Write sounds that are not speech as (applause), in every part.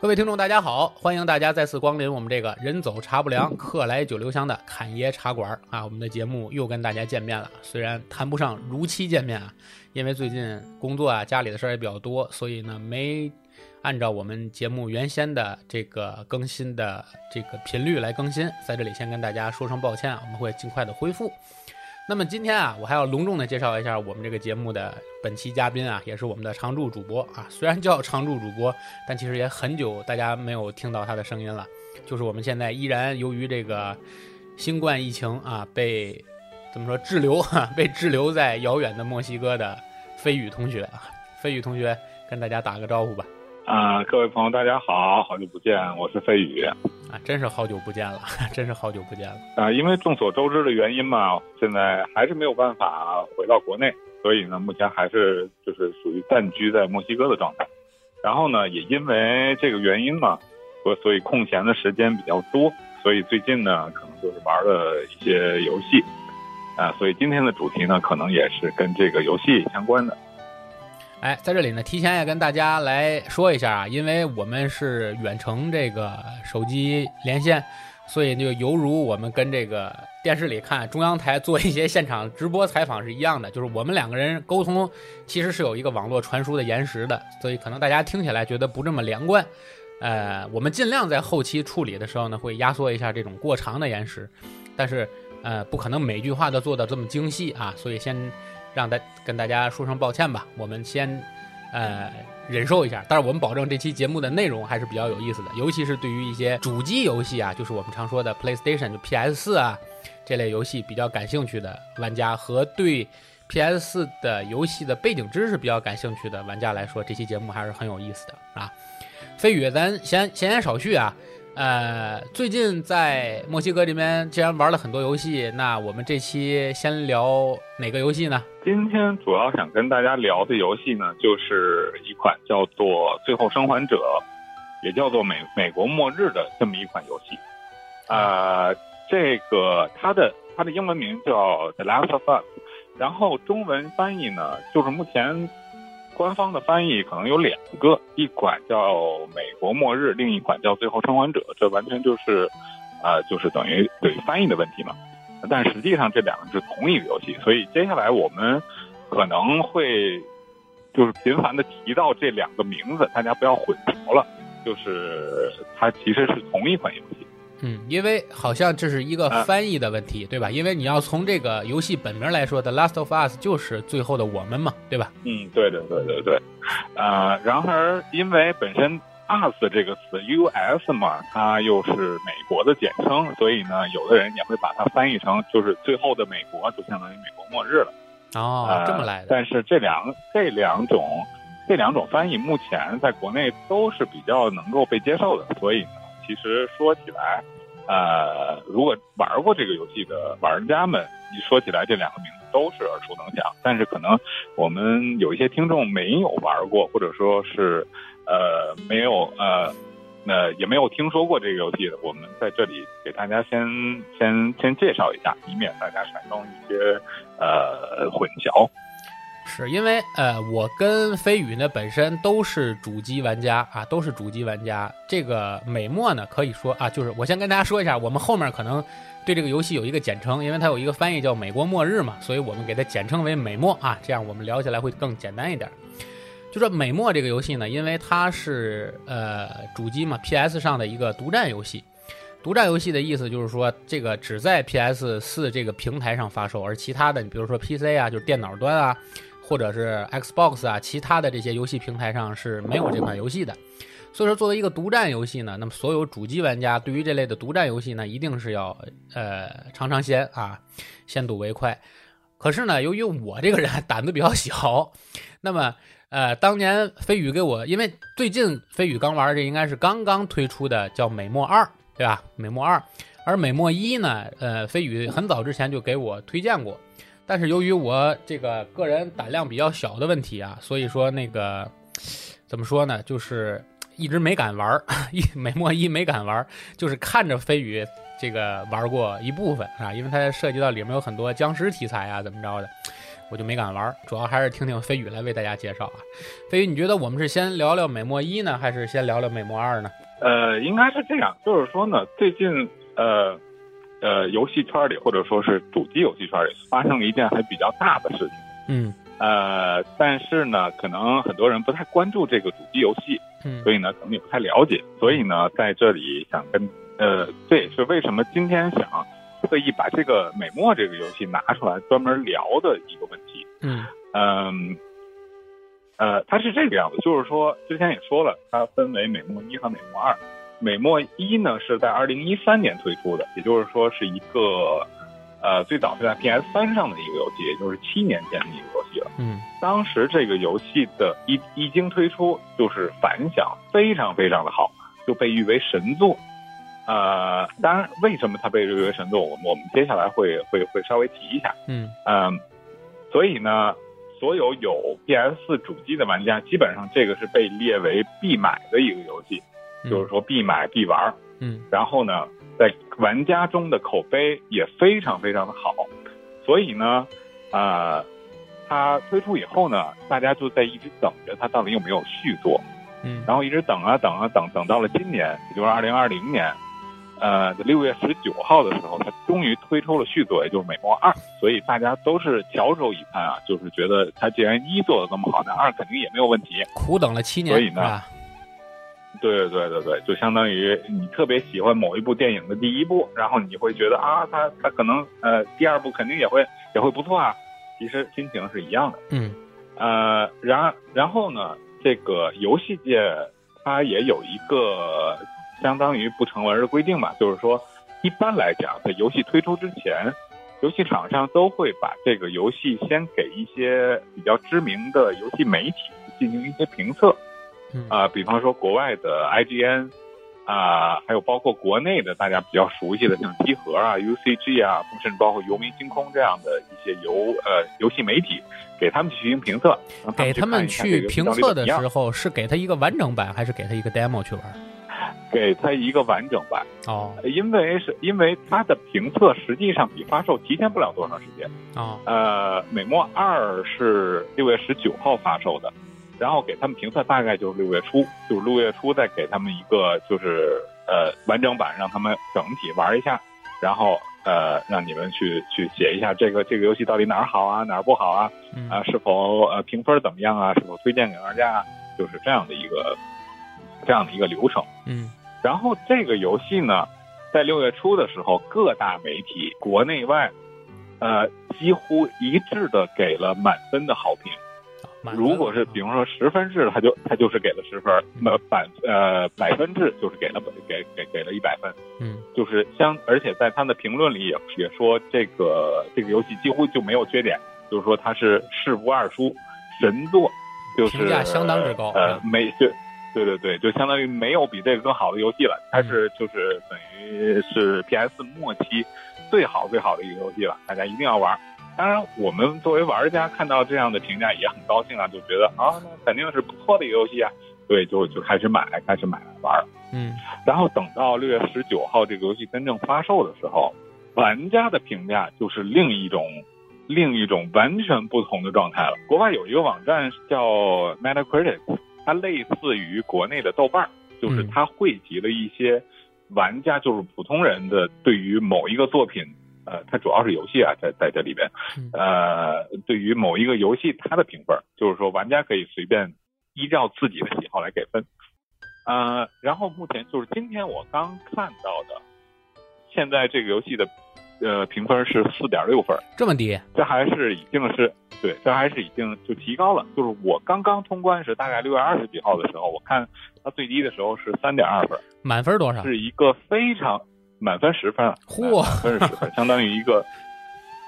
各位听众，大家好！欢迎大家再次光临我们这个人走茶不凉，客来酒留香的侃爷茶馆啊！我们的节目又跟大家见面了，虽然谈不上如期见面啊，因为最近工作啊、家里的事儿也比较多，所以呢没按照我们节目原先的这个更新的这个频率来更新，在这里先跟大家说声抱歉啊，我们会尽快的恢复。那么今天啊，我还要隆重的介绍一下我们这个节目的本期嘉宾啊，也是我们的常驻主播啊。虽然叫常驻主播，但其实也很久大家没有听到他的声音了。就是我们现在依然由于这个新冠疫情啊，被怎么说滞留哈，(laughs) 被滞留在遥远的墨西哥的飞宇同学啊。飞宇同学跟大家打个招呼吧。啊，各位朋友，大家好，好久不见，我是飞宇。啊，真是好久不见了，(laughs) 真是好久不见了。啊，因为众所周知的原因嘛，现在还是没有办法回到国内，所以呢，目前还是就是属于暂居在墨西哥的状态。然后呢，也因为这个原因嘛，所所以空闲的时间比较多，所以最近呢，可能就是玩了一些游戏。啊，所以今天的主题呢，可能也是跟这个游戏相关的。哎，在这里呢，提前也跟大家来说一下啊，因为我们是远程这个手机连线，所以就犹如我们跟这个电视里看中央台做一些现场直播采访是一样的，就是我们两个人沟通其实是有一个网络传输的延时的，所以可能大家听起来觉得不这么连贯。呃，我们尽量在后期处理的时候呢，会压缩一下这种过长的延时，但是呃，不可能每句话都做到这么精细啊，所以先。让大跟大家说声抱歉吧，我们先，呃，忍受一下。但是我们保证这期节目的内容还是比较有意思的，尤其是对于一些主机游戏啊，就是我们常说的 PlayStation 就 PS 四啊这类游戏比较感兴趣的玩家，和对 PS 四的游戏的背景知识比较感兴趣的玩家来说，这期节目还是很有意思的啊。飞宇，咱闲闲言少叙啊。呃，最近在墨西哥这边，既然玩了很多游戏，那我们这期先聊哪个游戏呢？今天主要想跟大家聊的游戏呢，就是一款叫做《最后生还者》，也叫做《美美国末日》的这么一款游戏。啊，这个它的它的英文名叫《The Last of Us》，然后中文翻译呢，就是目前。官方的翻译可能有两个，一款叫《美国末日》，另一款叫《最后生还者》，这完全就是，呃，就是等于对翻译的问题嘛。但实际上这两个是同一个游戏，所以接下来我们可能会就是频繁的提到这两个名字，大家不要混淆了，就是它其实是同一款游戏。嗯，因为好像这是一个翻译的问题，对吧？因为你要从这个游戏本名来说，《The Last of Us》就是最后的我们嘛，对吧？嗯，对对对对对。呃，然而因为本身 “us” 这个词 “U.S.” 嘛，它又是美国的简称，所以呢，有的人也会把它翻译成就是最后的美国，就相当于美国末日了。哦，这么来的。但是这两这两种这两种翻译目前在国内都是比较能够被接受的，所以。其实说起来，呃，如果玩过这个游戏的玩家们，一说起来这两个名字都是耳熟能详。但是可能我们有一些听众没有玩过，或者说是呃没有呃那也没有听说过这个游戏的，我们在这里给大家先先先介绍一下，以免大家产生一些呃混淆。是因为呃，我跟飞宇呢本身都是主机玩家啊，都是主机玩家。这个美墨呢，可以说啊，就是我先跟大家说一下，我们后面可能对这个游戏有一个简称，因为它有一个翻译叫《美国末日》嘛，所以我们给它简称为美墨啊，这样我们聊起来会更简单一点。就说美墨这个游戏呢，因为它是呃主机嘛，PS 上的一个独占游戏。独占游戏的意思就是说，这个只在 PS 四这个平台上发售，而其他的，你比如说 PC 啊，就是电脑端啊。或者是 Xbox 啊，其他的这些游戏平台上是没有这款游戏的。所以说，作为一个独占游戏呢，那么所有主机玩家对于这类的独占游戏呢，一定是要呃尝尝鲜啊，先睹为快。可是呢，由于我这个人 (laughs) 胆子比较小，那么呃，当年飞宇给我，因为最近飞宇刚玩这应该是刚刚推出的叫美墨二，对吧？美墨二，而美墨一呢，呃，飞宇很早之前就给我推荐过。但是由于我这个个人胆量比较小的问题啊，所以说那个怎么说呢，就是一直没敢玩 (laughs) 一美墨一没敢玩就是看着飞宇这个玩过一部分啊，因为它涉及到里面有很多僵尸题材啊，怎么着的，我就没敢玩。主要还是听听飞宇来为大家介绍啊。飞宇，你觉得我们是先聊聊美墨一呢，还是先聊聊美墨二呢？呃，应该是这样，就是说呢，最近呃呃，游戏圈里或者说是主机游戏圈里发生了一件还比较大的事情。嗯呃，但是呢，可能很多人不太关注这个主机游戏，嗯所以呢，可能也不太了解。所以呢，在这里想跟呃，这也是为什么今天想特意把这个美墨这个游戏拿出来专门聊的一个问题。嗯嗯，呃，它是这个样子，就是说之前也说了，它分为美墨一和美墨二。美墨一呢是在二零一三年推出的，也就是说是一个呃最早是在 PS 三上的一个游戏，也就是七年前的一个游戏了。嗯当时这个游戏的一一经推出，就是反响非常非常的好，就被誉为神作。呃，当然，为什么它被誉为神作，我们我们接下来会会会稍微提一下。嗯嗯，所以呢，所有有 PS 四主机的玩家，基本上这个是被列为必买的一个游戏，嗯，就是说必买必玩。嗯然后呢，在玩家中的口碑也非常非常的好，所以呢，呃，它推出以后呢，大家就在一直等着它到底有没有续作，嗯然后一直等啊等啊等，等到了今年，也就是二零二零年，呃，六月十九号的时候，它终于推出了续作，也就是《美墨二》，所以大家都是翘首以盼啊，就是觉得它既然一做的这么好，那二肯定也没有问题。苦等了七年，所以呢？对对对对，就相当于你特别喜欢某一部电影的第一部，然后你会觉得啊，它它可能呃第二部肯定也会也会不错啊。其实心情是一样的。嗯呃，然然后呢，这个游戏界它也有一个相当于不成文的规定吧，就是说，一般来讲，在游戏推出之前，游戏厂商都会把这个游戏先给一些比较知名的游戏媒体进行一些评测。嗯啊、比方说国外的 IGN 啊、还有包括国内的大家比较熟悉的像 (laughs) 机核啊、UCG 啊，甚至包括游民星空这样的一些游呃游戏媒体，给他们去进行评测，让给他们去评测的时候，是给他一个完整版，还是给他一个 demo 去玩？给他一个完整版，哦因为是因为它的评测实际上比发售提前不了多长时间。哦呃，美墨二是六月十九号发售的，然后给他们评测大概就是六月初，就是六月初再给他们一个就是呃完整版，让他们整体玩一下，然后呃让你们去去写一下这个这个游戏到底哪儿好啊，哪儿不好啊，嗯啊是否呃评分怎么样啊，是否推荐给玩家啊，就是这样的一个这样的一个流程。嗯然后这个游戏呢，在六月初的时候，各大媒体国内外，呃，几乎一致的给了满分的好评。如果是比方说十分制，他就他就是给了十分；那，百呃百分制就是给了给给给了一百分。嗯就是相，而且在他的评论里也也说，这个这个游戏几乎就没有缺点，就是说它是事不二书，神作，就是评价相当之高呃嗯，没就对对对，就相当于没有比这个更好的游戏了。它是就是等于是 PS 末期最好最好的一个游戏了，大家一定要玩。当然，我们作为玩家看到这样的评价也很高兴啊，就觉得啊，那肯定是不错的一个游戏啊，所以就就开始买，开始买来玩。嗯然后等到六月十九号这个游戏真正发售的时候，玩家的评价就是另一种另一种完全不同的状态了。国外有一个网站叫 Metacritic，它类似于国内的豆瓣儿，就是它汇集了一些玩家，就是普通人的对于某一个作品。呃，它主要是游戏啊，在在这里边，嗯呃，对于某一个游戏它的评分，就是说玩家可以随便依照自己的喜好来给分。呃，然后目前就是今天我刚看到的，现在这个游戏的呃评分是四点六分，这么低？这还是已经是对，这还是已经就提高了。就是我刚刚通关时，大概六月二十几号的时候，我看它最低的时候是三点二分，满分多少？是一个非常满分十分啊，嚯满分是十分，相当于一个，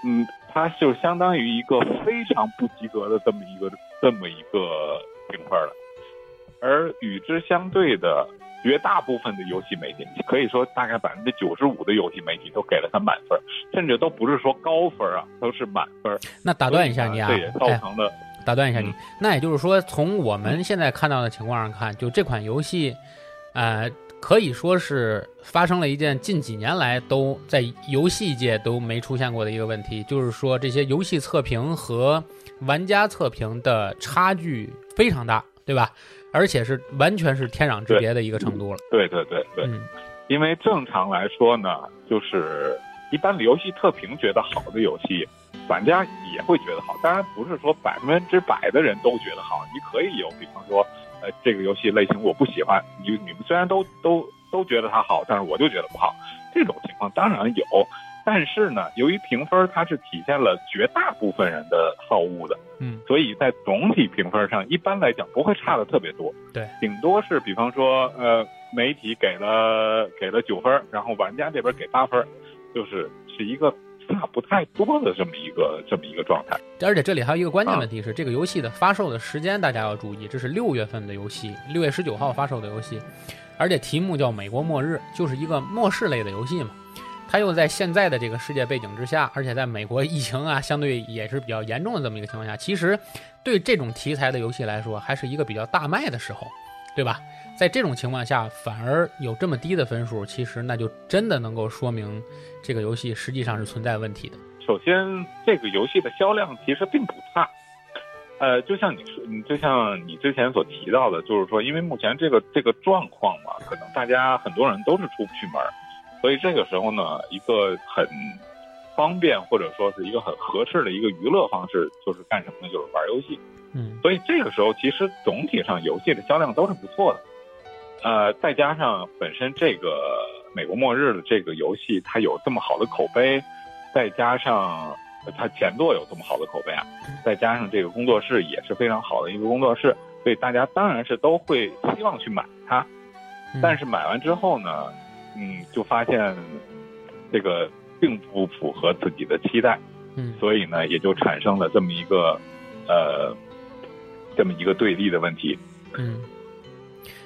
嗯，它就相当于一个非常不及格的这么一个这么一个评分了。而与之相对的，绝大部分的游戏媒体，可以说大概百分之九十五的游戏媒体都给了它满分，甚至都不是说高分啊，都是满分。那打断一下你啊所以呢，这也造哎，成了，打断一下你嗯，那也就是说，从我们现在看到的情况上看，就这款游戏，呃，可以说是发生了一件近几年来都在游戏界都没出现过的一个问题，就是说这些游戏测评和玩家测评的差距非常大，对吧？而且是完全是天壤之别的一个程度了。对对对对，嗯因为正常来说呢，就是一般的游戏测评觉得好的游戏，玩家也会觉得好。当然不是说百分之百的人都觉得好，你可以有，比方说，呃，这个游戏类型我不喜欢，你你们虽然都都都觉得它好，但是我就觉得不好，这种情况当然有。但是呢，由于评分它是体现了绝大部分人的好恶的，嗯所以在总体评分上，一般来讲不会差的特别多。对，顶多是比方说，呃，媒体给了给了九分，然后玩家这边给八分，就是是一个差不太多的这么一个这么一个状态。而且这里还有一个关键啊问题是，这个游戏的发售的时间大家要注意，这是六月份的游戏，六月十九号发售的游戏，而且题目叫《美国末日》，就是一个末世类的游戏嘛。它又在现在的这个世界背景之下，而且在美国疫情啊相对也是比较严重的这么一个情况下，其实对这种题材的游戏来说，还是一个比较大卖的时候，对吧？在这种情况下，反而有这么低的分数，其实那就真的能够说明这个游戏实际上是存在问题的。首先，这个游戏的销量其实并不差。呃，就像你说，你就像你之前所提到的，就是说，因为目前这个这个状况嘛，可能大家很多人都是出不去门儿，所以这个时候呢，一个很方便或者说是一个很合适的一个娱乐方式，就是干什么呢？就是玩游戏。嗯所以这个时候，其实总体上游戏的销量都是不错的。呃，再加上本身这个《美国末日》的这个游戏，它有这么好的口碑，再加上呃它前作有这么好的口碑啊，再加上这个工作室也是非常好的一个工作室，所以大家当然是都会希望去买它。嗯但是买完之后呢，嗯，就发现这个并不符合自己的期待。嗯所以呢，也就产生了这么一个呃这么一个对立的问题。嗯，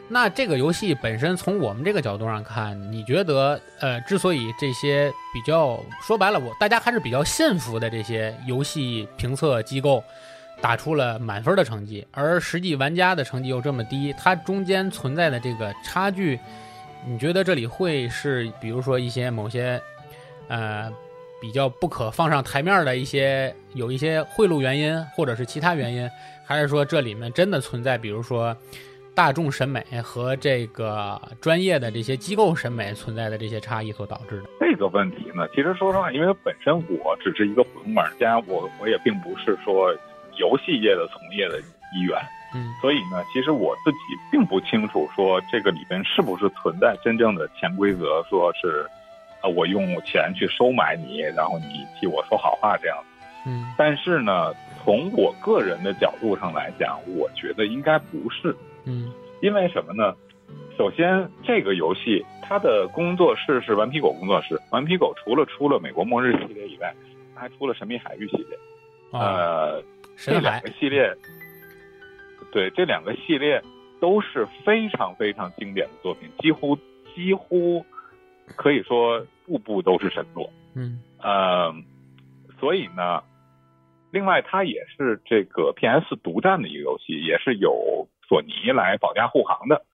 那这个游戏本身从我们这个角度上看，你觉得呃，之所以这些比较说白了，我大家还是比较信服的这些游戏评测机构打出了满分的成绩，而实际玩家的成绩又这么低，它中间存在的这个差距，你觉得这里会是比如说一些某些呃比较不可放上台面的一些有一些贿赂原因，或者是其他原因，还是说这里面真的存在，比如说大众审美和这个专业的这些机构审美存在的这些差异所导致的？这个问题呢，其实说实话，因为本身我只是一个普通玩家，我我也并不是说游戏业的从业的一员，嗯所以呢，其实我自己并不清楚说这个里边是不是存在真正的潜规则，说是呃我用钱去收买你，然后你替我说好话这样。嗯但是呢，从我个人的角度上来讲，我觉得应该不是。嗯因为什么呢？首先，这个游戏它的工作室是顽皮狗工作室。顽皮狗除了出了《美国末日》系列以外，它还出了《神秘海域》系列。啊，呃，这两个系列，对这两个系列都是非常非常经典的作品，几乎几乎可以说步步都是神作。嗯呃，所以呢，另外它也是这个 PS 独占的一个游戏，也是由索尼来保驾护航的。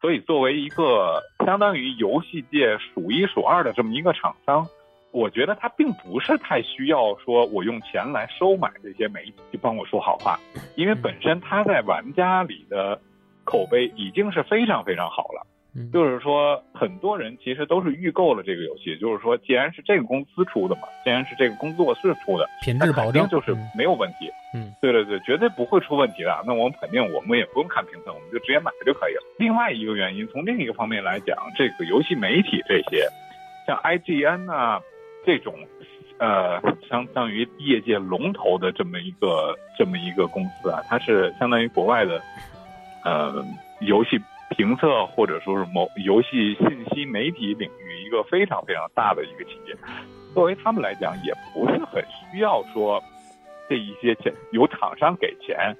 所以，作为一个相当于游戏界数一数二的这么一个厂商，我觉得他并不是太需要说我用钱来收买这些媒体去帮我说好话，因为本身他在玩家里的口碑已经是非常非常好了。嗯就是说，很多人其实都是预购了这个游戏。就是说，既然是这个公司出的嘛，既然是这个工作室出的，那品质保证肯定就是嗯没有问题。嗯，对对对，绝对不会出问题的。那我们肯定，我们也不用看评测，我们就直接买就可以了。另外一个原因，从另一个方面来讲，这个游戏媒体这些，像 IGN 啊这种，呃，相当于业界龙头的这么一个这么一个公司啊，它是相当于国外的，呃，游戏评测或者说是某游戏信息媒体领域一个非常非常大的一个企业。作为他们来讲，也不是很需要说这一些钱由厂商给钱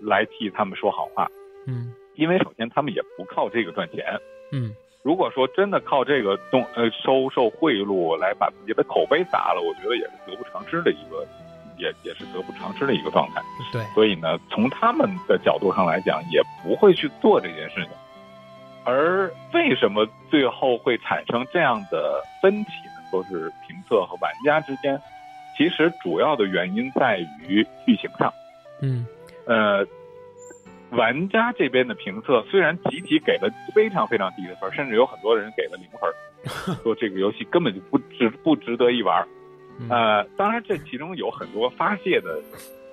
来替他们说好话，嗯因为首先他们也不靠这个赚钱。嗯如果说真的靠这个东呃收受贿赂来把自己的口碑砸了，我觉得也是得不偿失的一个，也也是得不偿失的一个状态。对，所以呢，从他们的角度上来讲，也不会去做这件事情。而为什么最后会产生这样的分歧呢？说是评测和玩家之间，其实主要的原因在于剧情上。嗯呃，玩家这边的评测虽然集体给了非常非常低的分，甚至有很多人给了零分，(laughs) 说这个游戏根本就不值不值得一玩。嗯呃，当然这其中有很多发泄的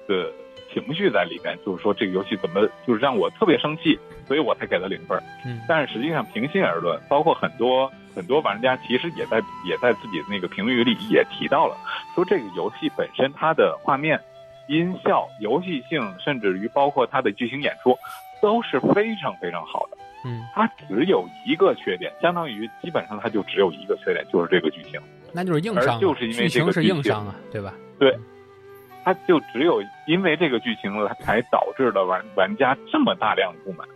的情绪在里面，就是说这个游戏怎么就是让我特别生气，所以我才给了零分。嗯但是实际上，平心而论，包括很多很多玩家其实也在也在自己的那个评语里也提到了，说这个游戏本身它的画面、音效、游戏性，甚至于包括它的剧情演出，都是非常非常好的。嗯，它只有一个缺点，相当于基本上它就只有一个缺点，就是这个剧情。那就是硬伤就是因为剧情是这个剧情硬伤啊，对吧？对它就只有因为这个剧情了，才导致了玩玩家这么大量的不满。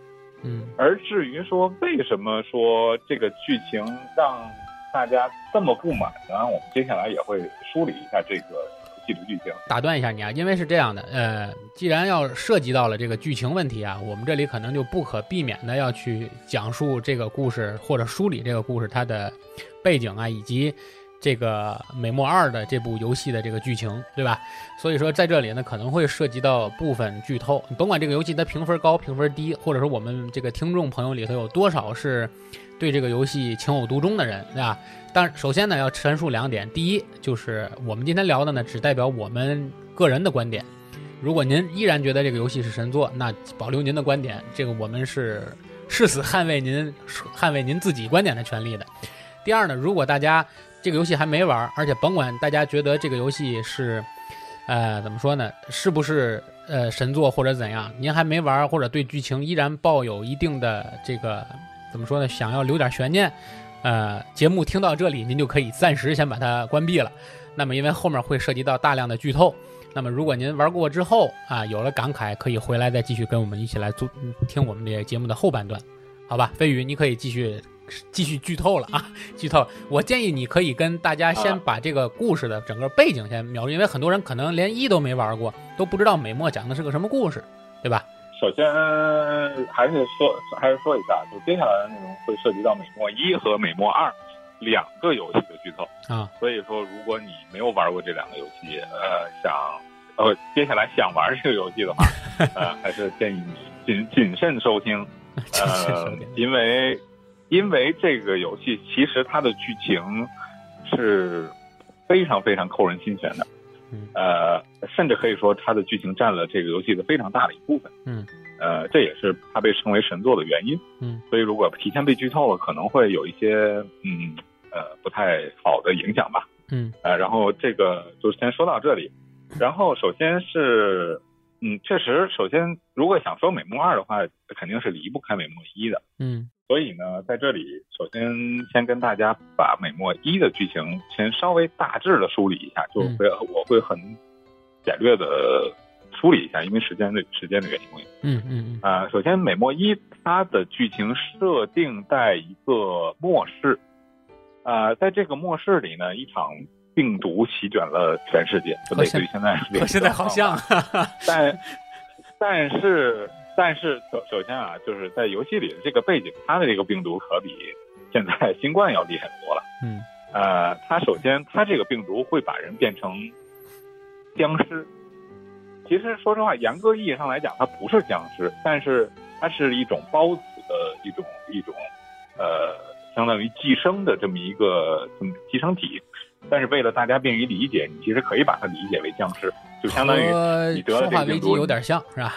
嗯而至于说为什么说这个剧情让大家这么不满呢？我们接下来也会梳理一下这个游戏的剧情。打断一下你啊，因为是这样的，呃，既然要涉及到了这个剧情问题啊，我们这里可能就不可避免的要去讲述这个故事或者梳理这个故事它的背景啊，以及这个《美墨二》的这部游戏的这个剧情，对吧？所以说在这里呢，可能会涉及到部分剧透。你甭管这个游戏它评分高、评分低，或者说我们这个听众朋友里头有多少是对这个游戏情有独钟的人，对吧？但首先呢，要陈述两点。第一，就是我们今天聊的呢，只代表我们个人的观点。如果您依然觉得这个游戏是神作，那保留您的观点，这个我们是誓死捍卫您捍卫您自己观点的权利的。第二呢，如果大家这个游戏还没玩，而且甭管大家觉得这个游戏是，呃，怎么说呢，是不是呃神作或者怎样，您还没玩，或者对剧情依然抱有一定的这个怎么说呢，想要留点悬念，呃，节目听到这里，您就可以暂时先把它关闭了。那么，因为后面会涉及到大量的剧透，那么如果您玩过之后啊，有了感慨，可以回来再继续跟我们一起来做听我们这节目的后半段，好吧？飞宇，你可以继续继续剧透了啊，剧透。我建议你可以跟大家先啊把这个故事的整个背景先描述，因为很多人可能连一都没玩过，都不知道美墨讲的是个什么故事，对吧？首先还是说还是说一下，就接下来的内容会涉及到美墨一和美墨二两个游戏的剧透。啊，所以说，如果你没有玩过这两个游戏，呃，想呃接下来想玩这个游戏的话，(laughs) 呃，还是建议你谨谨慎收听，这是呃 (laughs) 有点，因为因为这个游戏其实它的剧情是非常非常扣人心弦的，嗯。呃，甚至可以说它的剧情占了这个游戏的非常大的一部分，嗯，呃，这也是它被称为神作的原因，嗯，所以如果提前被剧透了，可能会有一些嗯呃不太好的影响吧，嗯。呃，然后这个就先说到这里。然后首先是，嗯，确实，首先如果想说美梦二的话，肯定是离不开美梦一的。嗯所以呢，在这里首先先跟大家把美墨一的剧情先稍微大致的梳理一下，就会、我会很简略的梳理一下，因为时间的时间的原因。嗯嗯嗯。啊、首先美墨一它的剧情设定在一个末世，啊、在这个末世里呢，一场病毒席卷了全世界，就类似于现在和现在好像，但但是但是首首先啊，就是在游戏里的这个背景，它的这个病毒可比现在新冠要厉害多了。嗯呃，它首先它这个病毒会把人变成僵尸。其实说实话，严格意义上来讲，它不是僵尸，但是它是一种孢子的一种一种呃，相当于寄生的这么一个这么寄生体。但是为了大家便于理解，你其实可以把它理解为僵尸，就相当于你得了这个病毒有点像，是吧？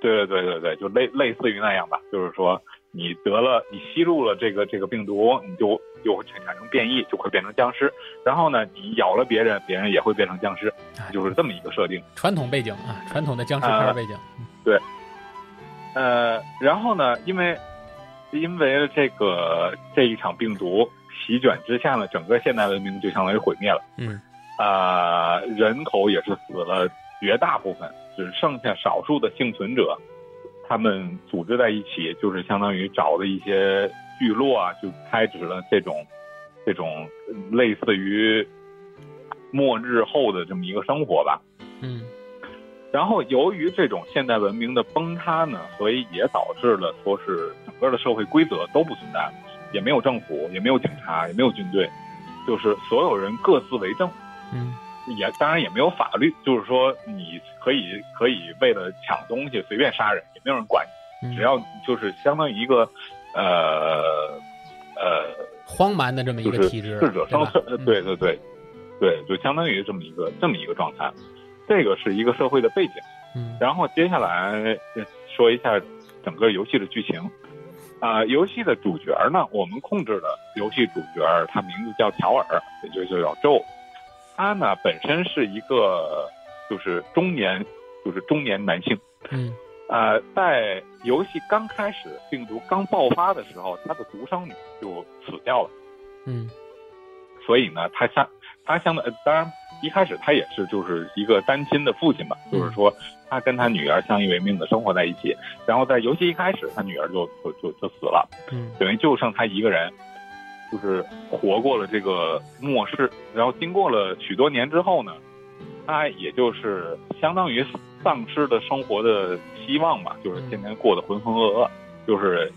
对对对对对，就类类似于那样吧，就是说你得了，你吸入了这个这个病毒，你就就会产生变异，就会变成僵尸。然后呢，你咬了别人，别人也会变成僵尸，哎就是这么一个设定。传统背景啊，传统的僵尸片背景。呃，然后呢，因为因为这个这一场病毒席卷之下呢，整个现代文明就相当于毁灭了。嗯啊、人口也是死了绝大部分，只剩下少数的幸存者，他们组织在一起，就是相当于找了一些聚落啊，就开始了这种这种类似于末日后的这么一个生活吧。嗯然后由于这种现代文明的崩塌呢，所以也导致了说是整个的社会规则都不存在了，也没有政府，也没有警察，也没有军队，就是所有人各自为政。嗯也当然也没有法律，就是说你可以可以为了抢东西随便杀人，也没有人管你，嗯，只要就是相当于一个呃呃荒蛮的这么一就是个体制，适者生存，对对对对，就相当于这么一个这么一个状态，这个是一个社会的背景。嗯然后接下来呃说一下整个游戏的剧情。啊、游戏的主角呢，我们控制的游戏主角，他名字叫乔尔，也就就叫周。他呢本身是一个就是中年，就是中年男性。嗯呃，在游戏刚开始病毒刚爆发的时候，他的独生女就死掉了。嗯所以呢，他相他相的，呃当然一开始他也是就是一个单亲的父亲吧，嗯就是说他跟他女儿相依为命的生活在一起。然后在游戏一开始，他女儿就就就就死了，嗯等于就剩他一个人，就是活过了这个末世。然后经过了许多年之后呢，他也就是相当于丧失了生活的希望吧，就是天天过得浑浑噩噩，就是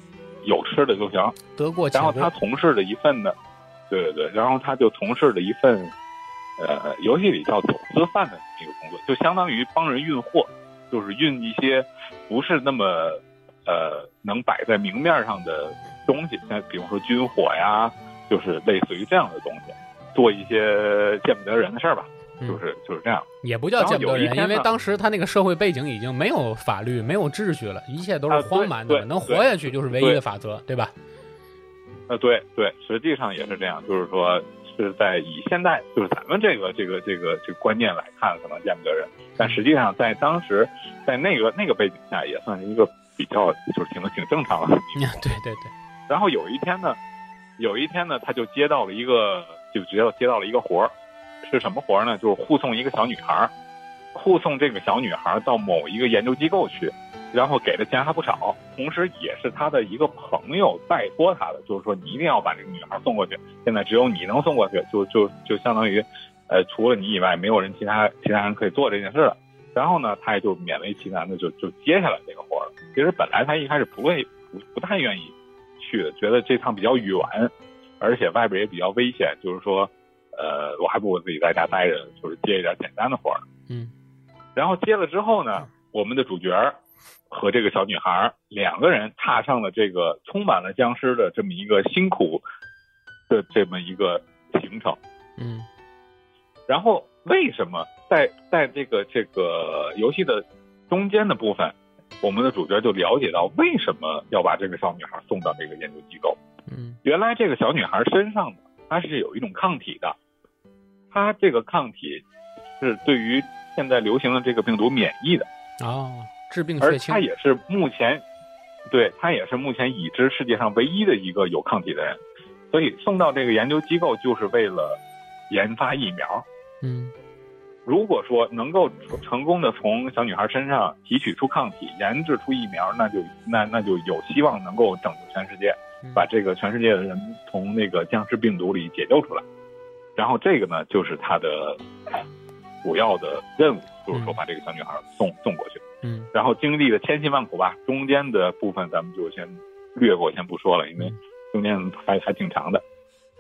有吃的就行。得过且然后他从事的一份呢，对对对，然后他就从事了一份，呃，游戏里叫走私贩的一个工作，就相当于帮人运货，就是运一些不是那么呃能摆在明面上的东西，像比如说军火呀，就是类似于这样的东西，做一些见不得人的事儿吧，嗯就是就是这样。也不叫见不得人，因为当时他那个社会背景已经没有法律、没有秩序了，一切都是荒蛮的能活下去就是唯一的法则，对吧？呃，对对，实际上也是这样，就是说是在以现在就是咱们这个这个这个这个观念来看，可能见不得人，但实际上在当时在那个那个背景下，也算是一个比较就是挺挺正常的。对 (laughs) 对对，然后有一天呢，有一天呢，他就接到了一个就直接接到了一个活儿，是什么活儿呢？就是护送一个小女孩儿，护送这个小女孩儿到某一个研究机构去。然后给的钱还不少，同时也是他的一个朋友拜托他的，就是说你一定要把这个女孩送过去。现在只有你能送过去，就就就相当于，呃，除了你以外，没有人其他其他人可以做这件事了。然后呢，他也就勉为其难的就就接下来这个活了。其实本来他一开始不会不不太愿意去的，觉得这趟比较远，而且外边也比较危险，就是说，呃，我还不如自己在家待着，就是接一点简单的活儿。嗯然后接了之后呢，我们的主角和这个小女孩两个人踏上了这个充满了僵尸的这么一个辛苦的这么一个行程。嗯然后为什么在在这个这个游戏的中间的部分，我们的主角就了解到为什么要把这个小女孩送到这个研究机构？嗯原来这个小女孩身上呢，她是有一种抗体的，她这个抗体是对于现在流行的这个病毒免疫的。哦，治病而血清他，也是目前，对她也是目前已知世界上唯一的一个有抗体的人，所以送到这个研究机构就是为了研发疫苗。嗯如果说能够成功的从小女孩身上提取出抗体，研制出疫苗，那就那那就有希望能够拯救全世界，嗯把这个全世界的人从那个僵尸病毒里解救出来。然后这个呢，就是他的主要的任务，就是说把这个小女孩送送过去。嗯然后经历了千辛万苦吧，中间的部分咱们就先略过，先不说了，因为中间还还挺长的。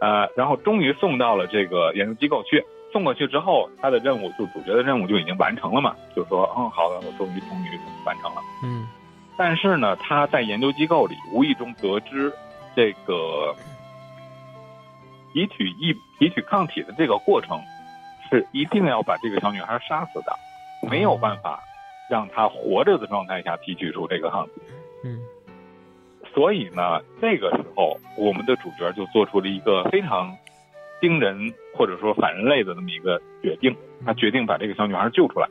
呃，然后终于送到了这个研究机构去。送过去之后，他的任务就主角的任务就已经完成了嘛，就说，嗯，好的，我终于终于完成了。嗯但是呢，他在研究机构里无意中得知，这个提取一提取抗体的这个过程是一定要把这个小女孩杀死的，没有办法让她活着的状态下提取出这个抗体。嗯所以呢，这个时候我们的主角就做出了一个非常惊人或者说反人类的这么一个决定，他决定把这个小女孩救出来。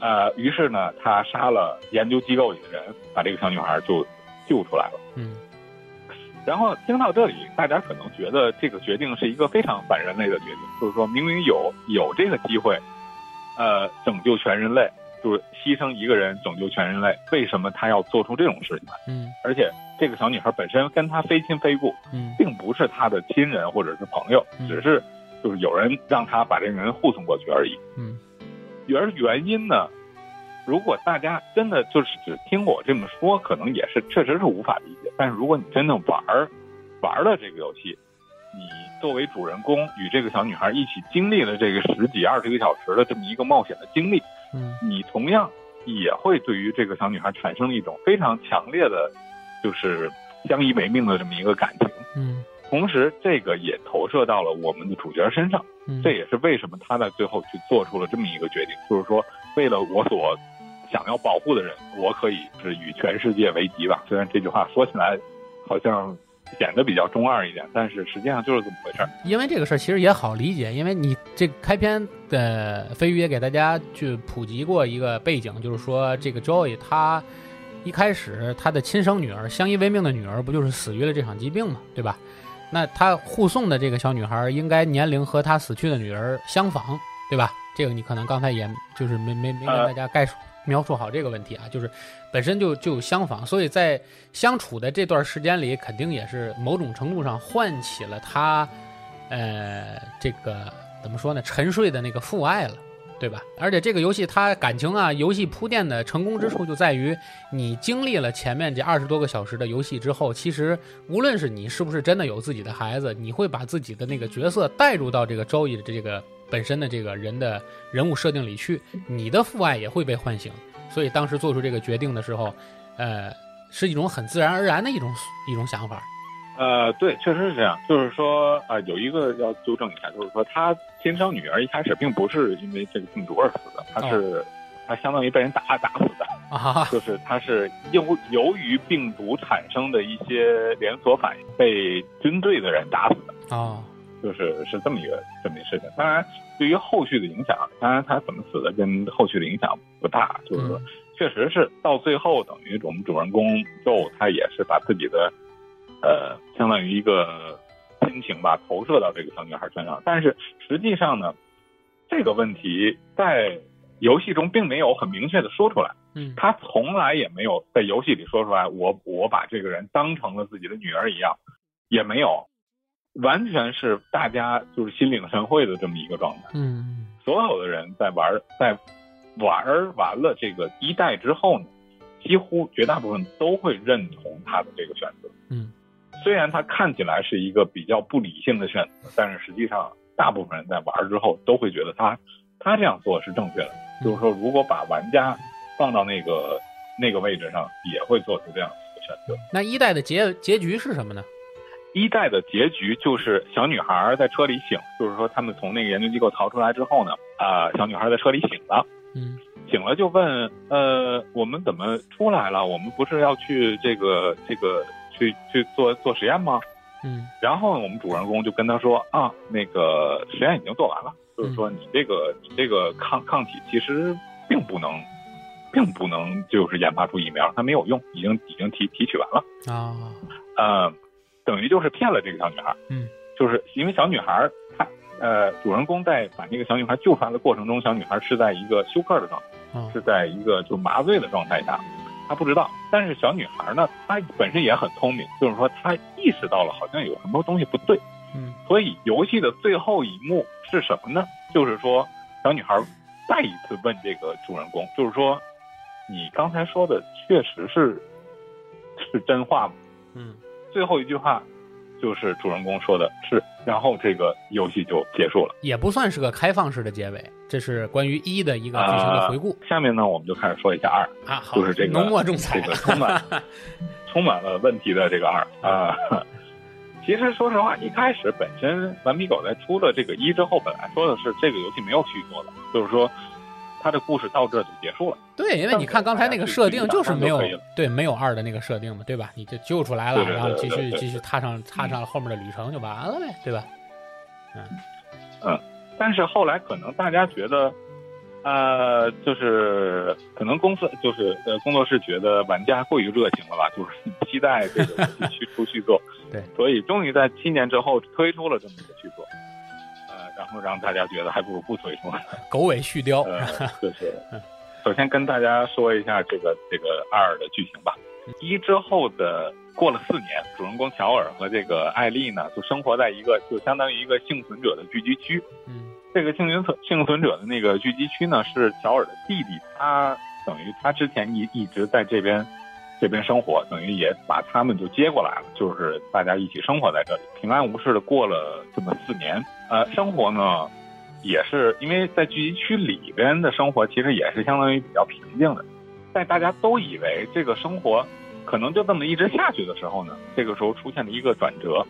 呃，于是呢，他杀了研究机构里的人，把这个小女孩就救出来了。嗯然后听到这里，大家可能觉得这个决定是一个非常反人类的决定，就是说明明有有这个机会，呃，拯救全人类，就是牺牲一个人拯救全人类，为什么他要做出这种事情来？嗯而且这个小女孩本身跟他非亲非故，嗯并不是他的亲人或者是朋友，嗯只是就是有人让他把这个人护送过去而已。嗯而原因呢，如果大家真的就是只听我这么说，可能也是确实是无法理解。但是如果你真的玩儿玩了这个游戏，你作为主人公与这个小女孩一起经历了这个十几二十个小时的这么一个冒险的经历，嗯你同样也会对于这个小女孩产生一种非常强烈的，就是相依为命的这么一个感情。嗯同时，这个也投射到了我们的主角身上。嗯，这也是为什么他在最后去做出了这么一个决定，就是说，为了我所想要保护的人，我可以是与全世界为敌吧。虽然这句话说起来好像显得比较中二一点，但是实际上就是这么回事儿。因为这个事儿其实也好理解，因为你这开篇的飞鱼也给大家去普及过一个背景，就是说这个 Joy 他一开始他的亲生女儿相依为命的女儿不就是死于了这场疾病嘛，对吧？那他护送的这个小女孩应该年龄和他死去的女儿相仿，对吧？这个你可能刚才也就是没没没跟大家概述描述好这个问题啊，就是本身就就相仿，所以在相处的这段时间里，肯定也是某种程度上唤起了他，呃，这个怎么说呢？沉睡的那个父爱了，对吧？而且这个游戏它感情啊，游戏铺垫的成功之处就在于，你经历了前面这二十多个小时的游戏之后，其实无论是你是不是真的有自己的孩子，你会把自己的那个角色带入到这个周易的这个本身的这个人的人物设定里去，你的父爱也会被唤醒。所以当时做出这个决定的时候，呃，是一种很自然而然的一种一种想法。呃，对，确实是这样。就是说，呃，有一个要纠正一下，就是说，他亲生女儿一开始并不是因为这个病毒而死的，她是，她相当于被人打打死的，啊，就是她是由由于病毒产生的一些连锁反应被军队的人打死的，啊，就是是这么一个这么一个事情。当然，对于后续的影响，当然他怎么死的跟后续的影响不大，就是说，确实是到最后等于我们主人公就他也是把自己的。呃，相当于一个亲情吧，投射到这个小女孩身上。但是实际上呢，这个问题在游戏中并没有很明确的说出来。嗯，他从来也没有在游戏里说出来，我我把这个人当成了自己的女儿一样，也没有，完全是大家就是心领神会的这么一个状态。嗯，所有的人在玩，在玩完了这个一代之后呢，几乎绝大部分都会认同他的这个选择。嗯。虽然它看起来是一个比较不理性的选择，但是实际上，大部分人在玩之后都会觉得他他这样做是正确的。就是说，如果把玩家放到那个那个位置上，也会做出这样的选择。那一代的结结局是什么呢？一代的结局就是小女孩在车里醒，就是说他们从那个研究机构逃出来之后呢，啊、小女孩在车里醒了，嗯醒了就问，呃，我们怎么出来了？我们不是要去这个这个。去去做做实验吗？嗯，然后我们主人公就跟他说啊，那个实验已经做完了，就是说你这个你这个抗抗体其实并不能，并不能就是研发出疫苗，它没有用，已经已经提提取完了啊，呃，等于就是骗了这个小女孩，嗯，就是因为小女孩她呃主人公在把那个小女孩救出来的过程中，小女孩是在一个休克的状态，哦。是在一个就麻醉的状态下。她不知道，但是小女孩呢，她本身也很聪明，就是说她意识到了好像有什么东西不对，嗯，所以游戏的最后一幕是什么呢？就是说小女孩再一次问这个主人公，就是说你刚才说的确实是是真话吗？嗯，最后一句话就是主人公说的是，然后这个游戏就结束了，也不算是个开放式的结尾，这是关于一的一个剧情的回顾。呃、下面呢，我们就开始说一下二啊，好，就是这个浓墨重彩，这个充满 (laughs) 充满了问题的这个二啊。(laughs) 其实说实话，一开始本身顽皮狗在出了这个一之后，本来说的是这个游戏没有续作的，就是说它的故事到这就结束了。对，因为你看刚才那个设定就是没有对没有二的那个设定嘛，对吧？你就救出来了，然后继续继续踏上踏上后面的旅程就完了呗，对吧？嗯嗯，但是后来可能大家觉得，呃，就是可能公司就是呃工作室觉得玩家过于热情了吧，就是 (laughs) 期待这个游戏出续作，对，所以终于在七年之后推出了这么一个续作，呃，然后让大家觉得还不如不推出呢，(laughs) 狗尾续貂，(laughs) 呃，就是。首先跟大家说一下这个这个二的剧情吧。一之后的过了四年，主人公乔尔和这个艾丽呢，就生活在一个就相当于一个幸存者的聚集区。嗯，这个幸存者幸存者的那个聚集区呢，是乔尔的弟弟他等于他之前一一直在这边这边生活，等于也把他们就接过来了，就是大家一起生活在这里，平安无事的过了这么四年。呃，生活呢，也是因为在聚集区里边的生活，其实也是相当于比较平静的。在大家都以为这个生活可能就这么一直下去的时候呢，这个时候出现了一个转折。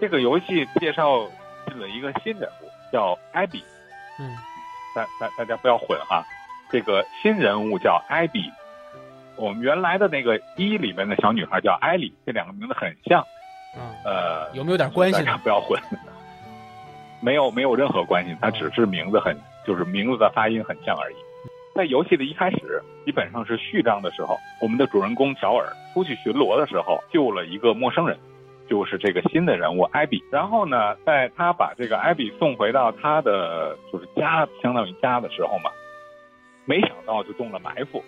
这个游戏介绍进了一个新人物，叫艾比。嗯，大大大家不要混哈，这个新人物叫艾比。我们原来的那个一里面的小女孩叫艾莉，这两个名字很像。嗯，呃，有没有点关系大家不要混。没有没有任何关系，它只是名字很，就是名字的发音很像而已。在游戏的一开始，基本上是序章的时候，我们的主人公乔尔出去巡逻的时候，救了一个陌生人，就是这个新的人物艾比。然后呢，在他把这个艾比送回到他的就是家，相当于家的时候嘛，没想到就中了埋伏。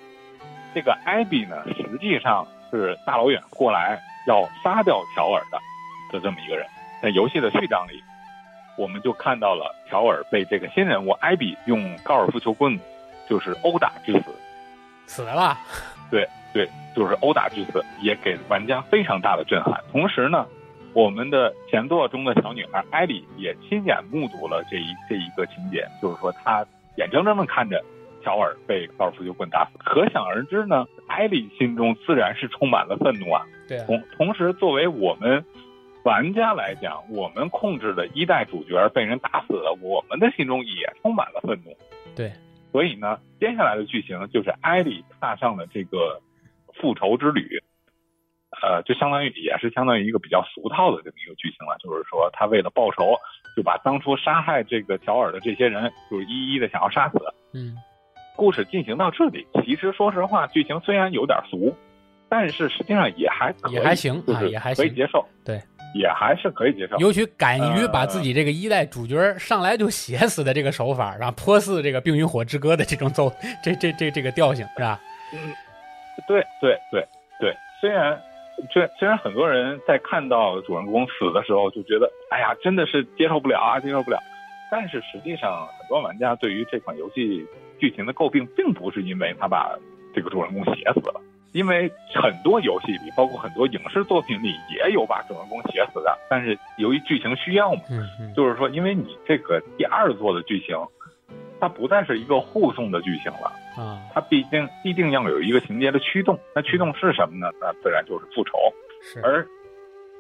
这个艾比呢，实际上是大老远过来要杀掉乔尔的的这么一个人。在游戏的序章里。我们就看到了乔尔被这个新人物艾比用高尔夫球棍，就是殴打致死，死了。(laughs) 对对，就是殴打致死，也给玩家非常大的震撼。同时呢，我们的前作中的小女孩艾莉也亲眼目睹了这一这一个情节，就是说她眼睁睁的看着乔尔被高尔夫球棍打死。可想而知呢，艾莉心中自然是充满了愤怒啊。对。同同时，作为我们。玩家来讲，我们控制的一代主角被人打死了，我们的心中也充满了愤怒。对，所以呢，接下来的剧情就是艾莉踏上了这个复仇之旅，呃，就相当于也是相当于一个比较俗套的这么一个剧情了，就是说他为了报仇，就把当初杀害这个乔尔的这些人，就是一一的想要杀死。嗯，故事进行到这里，其实说实话，剧情虽然有点俗，但是实际上也还也还行啊，也还可以接受。对。也还是可以接受，尤其敢于把自己这个一代主角上来就写死的这个手法，然后颇似这个《冰与火之歌》的这种奏，(laughs) 这这这这个调性是吧？嗯，对对对对。虽然虽虽然很多人在看到主人公死的时候就觉得，哎呀，真的是接受不了啊，接受不了。但是实际上，很多玩家对于这款游戏剧情的诟病，并不是因为他把这个主人公写死了。因为很多游戏里，包括很多影视作品里，也有把主人公写死的。但是由于剧情需要嘛，就是说，因为你这个第二座的剧情，它不再是一个护送的剧情了啊，它毕竟必定要有一个情节的驱动。那驱动是什么呢？那自然就是复仇。是。而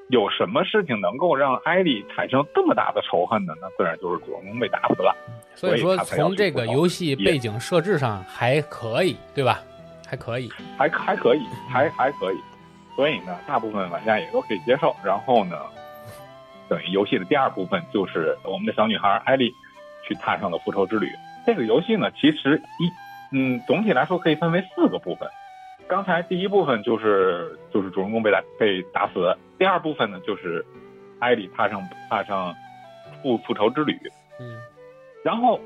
有什么事情能够让艾莉产生这么大的仇恨呢？那自然就是主人公被打死了。所以说，从这个游戏背景设置上还可以，对吧？还可以，还还可以，还还可以，所以呢，大部分玩家也都可以接受。然后呢，等于游戏的第二部分就是我们的小女孩艾莉去踏上了复仇之旅。这个游戏呢，其实一嗯，总体来说可以分为四个部分。刚才第一部分就是就是主人公被打被打死，第二部分呢就是艾莉踏上踏上复复仇之旅。嗯，然后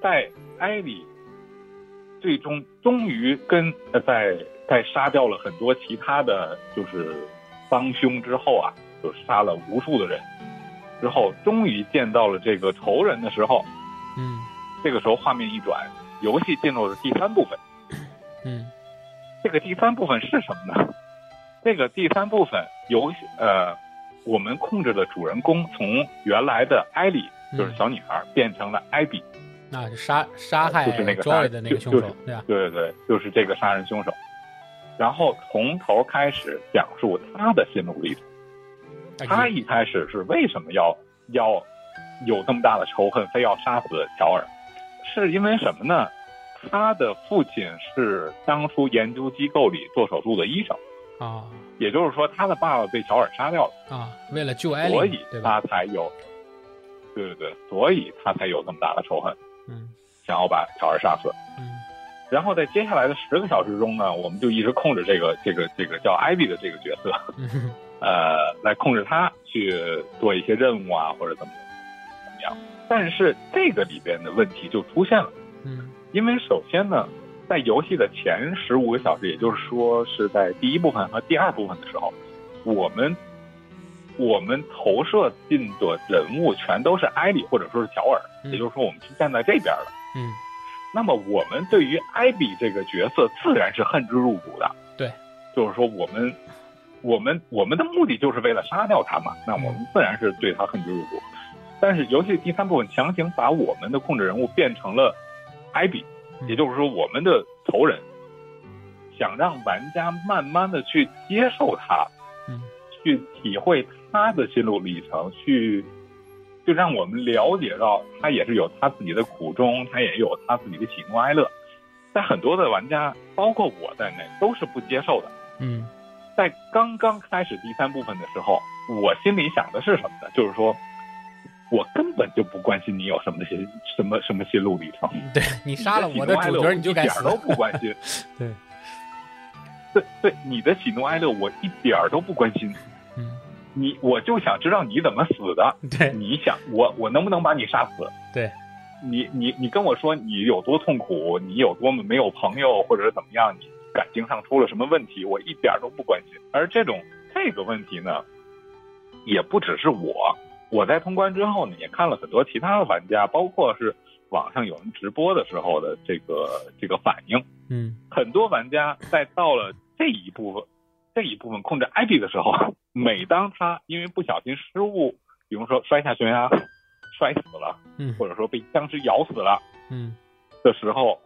在艾莉。最终终于跟呃在在杀掉了很多其他的就是帮凶之后啊，就杀了无数的人之后，终于见到了这个仇人的时候，嗯，这个时候画面一转，游戏进入了第三部分，嗯，(clears throat) 这个第三部分是什么呢？这个第三部分由呃，我们控制的主人公从原来的艾莉就是小女孩变成了艾比。那是杀杀害就是那个杀的那个凶手，对吧？对对对，就是这个杀人凶手。然后从头开始讲述他的心路历程。他一开始是为什么要要有这么大的仇恨，非要杀死乔尔？是因为什么呢？他的父亲是当初研究机构里做手术的医生啊，也就是说，他的爸爸被乔尔杀掉了啊。为了救艾莉，所以他才有，对对对，所以他才有这么大的仇恨。嗯，想要把乔尔杀死。嗯，然后在接下来的十个小时中呢，我们就一直控制这个这个这个叫艾比的这个角色，呃，来控制他去做一些任务啊，或者怎么怎么样。但是这个里边的问题就出现了。嗯，因为首先呢，在游戏的前十五个小时，也就是说是在第一部分和第二部分的时候，我们。我们投射进的人物全都是艾比或者说是乔尔，也就是说我们是站在这边的。嗯，那么我们对于艾比这个角色自然是恨之入骨的。对，就是说我们我们我们的目的就是为了杀掉他嘛，那我们自然是对他恨之入骨。但是游戏第三部分强行把我们的控制人物变成了艾比，也就是说我们的仇人，想让玩家慢慢的去接受他，嗯，去体会他的心路历程，去就让我们了解到他也是有他自己的苦衷，他也有他自己的喜怒哀乐。在很多的玩家，包括我在内，都是不接受的。嗯，在刚刚开始第三部分的时候，我心里想的是什么呢？就是说。我根本就不关心你有什么心什么什么心路历程，(laughs) 对你杀了我的主角，你就一点都不关心。(laughs) 对，对对，你的喜怒哀乐我一点都不关心。嗯，你我就想知道你怎么死的。对，你想我我能不能把你杀死？对，你你你跟我说你有多痛苦，你有多么没有朋友，或者是怎么样，你感情上出了什么问题，我一点都不关心。而这种这个问题呢，也不只是我。我在通关之后呢，也看了很多其他的玩家，包括是网上有人直播的时候的这个这个反应。嗯，很多玩家在到了这一部分这一部分控制艾比的时候，每当他因为不小心失误，比如说摔下悬崖摔死了，嗯，或者说被僵尸咬死了，嗯的时候，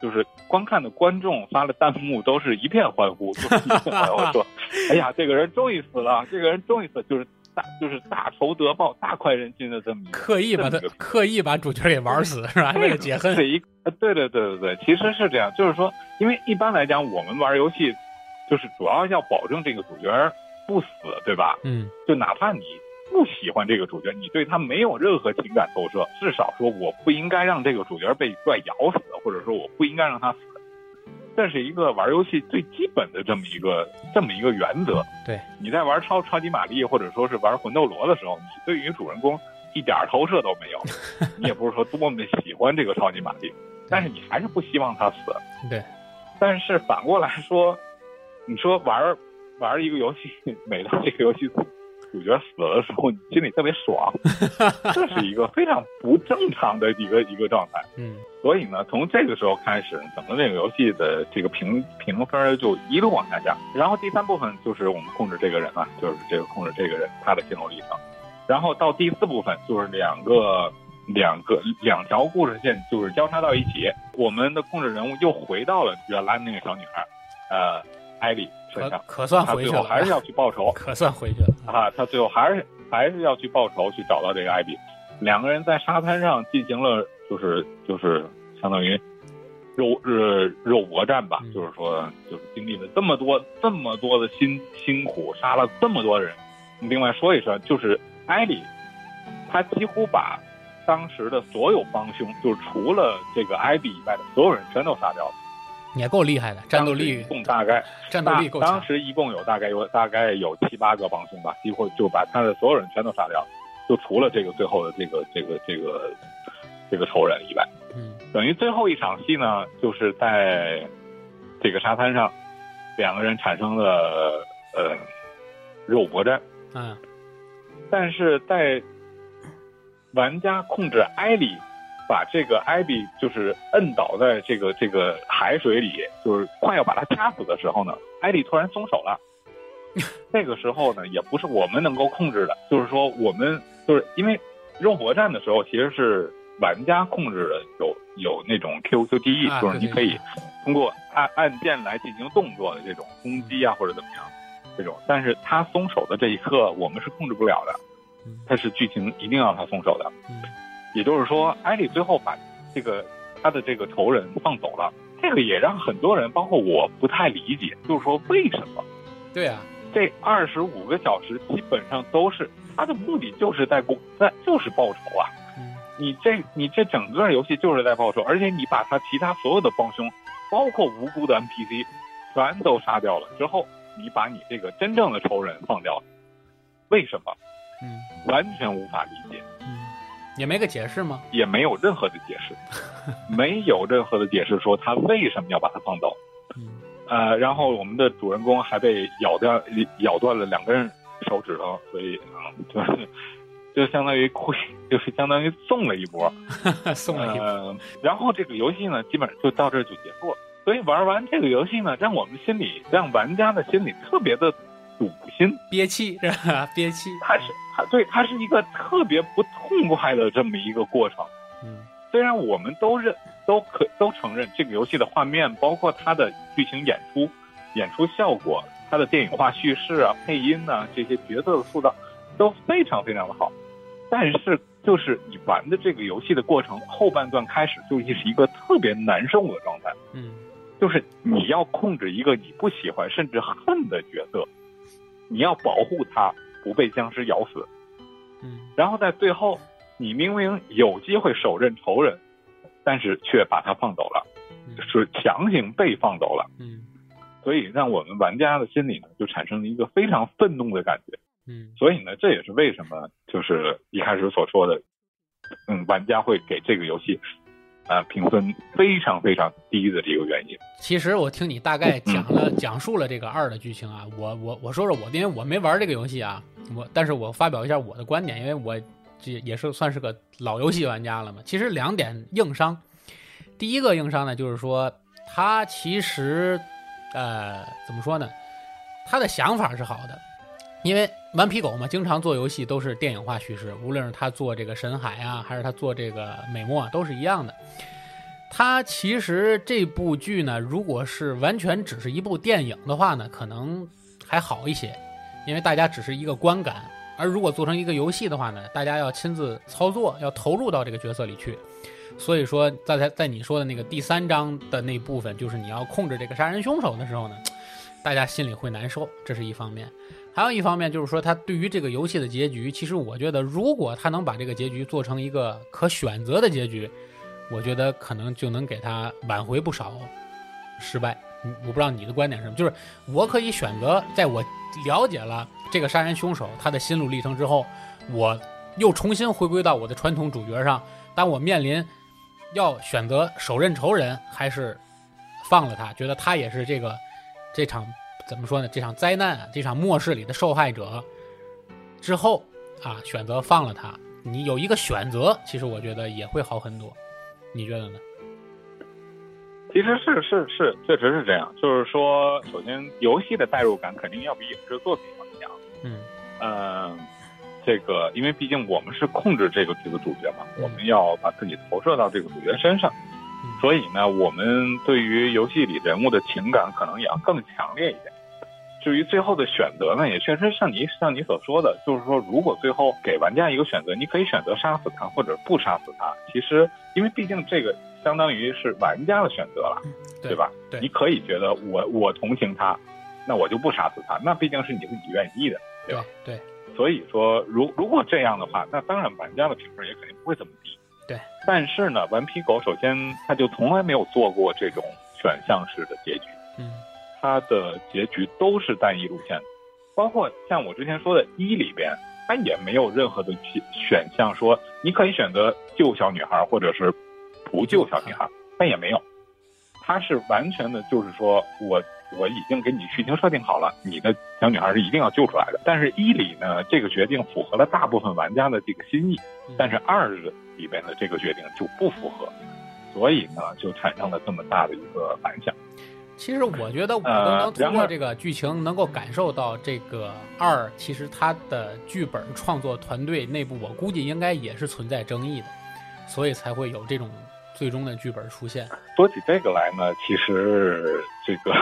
就是观看的观众发的弹幕都是一片欢呼，就是一片欢呼说：“ (laughs) 哎呀，这个人终于死了，这个人终于死。”就是。大就是大仇得报、大快人心的这么一个，刻意把他刻意把主角给玩死是吧？为了解恨。对对对对对，其实是这样，就是说，因为一般来讲，我们玩游戏就是主要要保证这个主角不死，对吧？嗯，就哪怕你不喜欢这个主角，你对他没有任何情感投射，至少说我不应该让这个主角被怪咬死，或者说我不应该让他死。这是一个玩游戏最基本的这么一个这么一个原则。对，你在玩超超级玛丽或者说是玩魂斗罗的时候，你对于主人公一点投射都没有，(laughs) 你也不是说多么喜欢这个超级玛丽，但是你还是不希望他死。对，但是反过来说，你说玩玩一个游戏，(laughs) 每到这个游戏。主角死了的时候，你心里特别爽，这是一个非常不正常的一个一个状态。嗯，所以呢，从这个时候开始，整个这个游戏的这个评评分就一路往下降。然后第三部分就是我们控制这个人啊，就是这个控制这个人他的心路历程。然后到第四部分就是两个两个两条故事线就是交叉到一起，我们的控制人物又回到了原来那个小女孩，呃，艾莉。可可算回去了，还是要去报仇。(laughs) 可算回去了啊！他最后还是还是要去报仇，去找到这个艾比。两个人在沙滩上进行了，就是就是相当于肉呃肉搏战吧。就是说，就是经历了这么多这么多的辛辛苦，杀了这么多人。另外说一声，就是艾比，他几乎把当时的所有帮凶，就是除了这个艾比以外的所有人全都杀掉了。也够厉害的，战斗力共大概战斗力够当时一共有大概有大概有七八个帮凶吧，几乎就把他的所有人全都杀掉，就除了这个最后的这个这个这个这个仇人以外。嗯，等于最后一场戏呢，就是在这个沙滩上，两个人产生了呃肉搏战。嗯，但是在玩家控制艾莉。把这个艾比就是摁倒在这个这个海水里，就是快要把他掐死的时候呢，艾莉突然松手了。这个时候呢，也不是我们能够控制的，就是说我们就是因为肉搏战的时候，其实是玩家控制的，有有那种 Q Q D E，就是你可以通过按按键来进行动作的这种攻击啊或者怎么样这种，但是他松手的这一刻，我们是控制不了的，他是剧情一定要他松手的。也就是说，艾莉最后把这个他的这个仇人放走了，这个也让很多人，包括我不太理解，就是说为什么？对啊，这二十五个小时基本上都是他的目的，就是在公，在就是报仇啊！你这你这整个游戏就是在报仇，而且你把他其他所有的帮凶，包括无辜的 NPC，全都杀掉了之后，你把你这个真正的仇人放掉了，为什么？嗯，完全无法理解。也没个解释吗？也没有任何的解释，没有任何的解释说他为什么要把它放走。呃，然后我们的主人公还被咬掉，咬断了两根手指头，所以啊，就是就相当于亏，就是相当于送了一波，(laughs) 送了一波。呃，然后这个游戏呢，基本上就到这儿就结束了。所以玩完这个游戏呢，让我们心里，让玩家的心里特别的堵心，憋气是吧？憋气。它是它对它是一个特别不痛快的这么一个过程。嗯，虽然我们都认都可都承认这个游戏的画面，包括它的剧情演出、演出效果、它的电影化叙事啊、配音呐、这些角色的塑造都非常非常的好，但是就是你玩的这个游戏的过程后半段开始就是一个特别难受的状态。嗯就是你要控制一个你不喜欢甚至恨的角色，你要保护他不被僵尸咬死，嗯。然后在最后，你明明有机会手刃仇人，但是却把他放走了，嗯。是强行被放走了，嗯。所以让我们玩家的心里呢就产生了一个非常愤怒的感觉。嗯。所以呢，这也是为什么就是一开始所说的，嗯，玩家会给这个游戏，啊，评分非常非常低的这个原因。其实我听你大概讲了讲述了这个二的剧情啊，我我我说说我，因为我没玩这个游戏啊，我但是我发表一下我的观点，因为我这也是算是个老游戏玩家了嘛。其实两点硬伤，第一个硬伤呢，就是说他其实呃怎么说呢，他的想法是好的，因为顽皮狗嘛，经常做游戏都是电影化叙事，无论是他做这个深海啊，还是他做这个美墨，都是一样的。他其实这部剧呢，如果是完全只是一部电影的话呢，可能还好一些，因为大家只是一个观感。而如果做成一个游戏的话呢，大家要亲自操作，要投入到这个角色里去。所以说，在在在你说的那个第三章的那部分，就是你要控制这个杀人凶手的时候呢，大家心里会难受，这是一方面。还有一方面就是说，他对于这个游戏的结局，其实我觉得，如果他能把这个结局做成一个可选择的结局，我觉得可能就能给他挽回不少失败。我不知道你的观点是什么，就是我可以选择，在我了解了这个杀人凶手他的心路历程之后，我又重新回归到我的传统主角上。当我面临要选择手刃仇人，还是放了他，觉得他也是这个这场怎么说呢？这场灾难啊，这场末世里的受害者之后啊，选择放了他。你有一个选择，其实我觉得也会好很多。你觉得呢？其实是是是，确实是这样。就是说，首先游戏的代入感肯定要比影视作品要强。嗯嗯，这个因为毕竟我们是控制这个这个主角嘛，嗯我们要把自己投射到这个主角身上，嗯所以呢，我们对于游戏里人物的情感可能也要更强烈一点。至于最后的选择呢，也确实像你像你所说的，就是说，如果最后给玩家一个选择，你可以选择杀死他或者不杀死他。其实，因为毕竟这个相当于是玩家的选择了，对吧？对你可以觉得我我同情他，那我就不杀死他，那毕竟是你自己愿意的，对吧？对所以说，如如果这样的话，那当然玩家的评分也肯定不会这么低。对。但是呢，顽皮狗首先它就从来没有做过这种选项式的结局，嗯它的结局都是单一路线的，包括像我之前说的一里边，它也没有任何的选选项说你可以选择救小女孩或者是不救小女孩，但也没有，它是完全的就是说我我已经给你剧情设定好了，你的小女孩是一定要救出来的。但是一里呢，这个决定符合了大部分玩家的这个心意，嗯但是二里边的这个决定就不符合，所以呢，就产生了这么大的一个反响。其实我觉得我都呃能通过这个剧情能够感受到这个二，其实它的剧本创作团队内部，我估计应该也是存在争议的，所以才会有这种最终的剧本出现。说起这个来呢，其实这个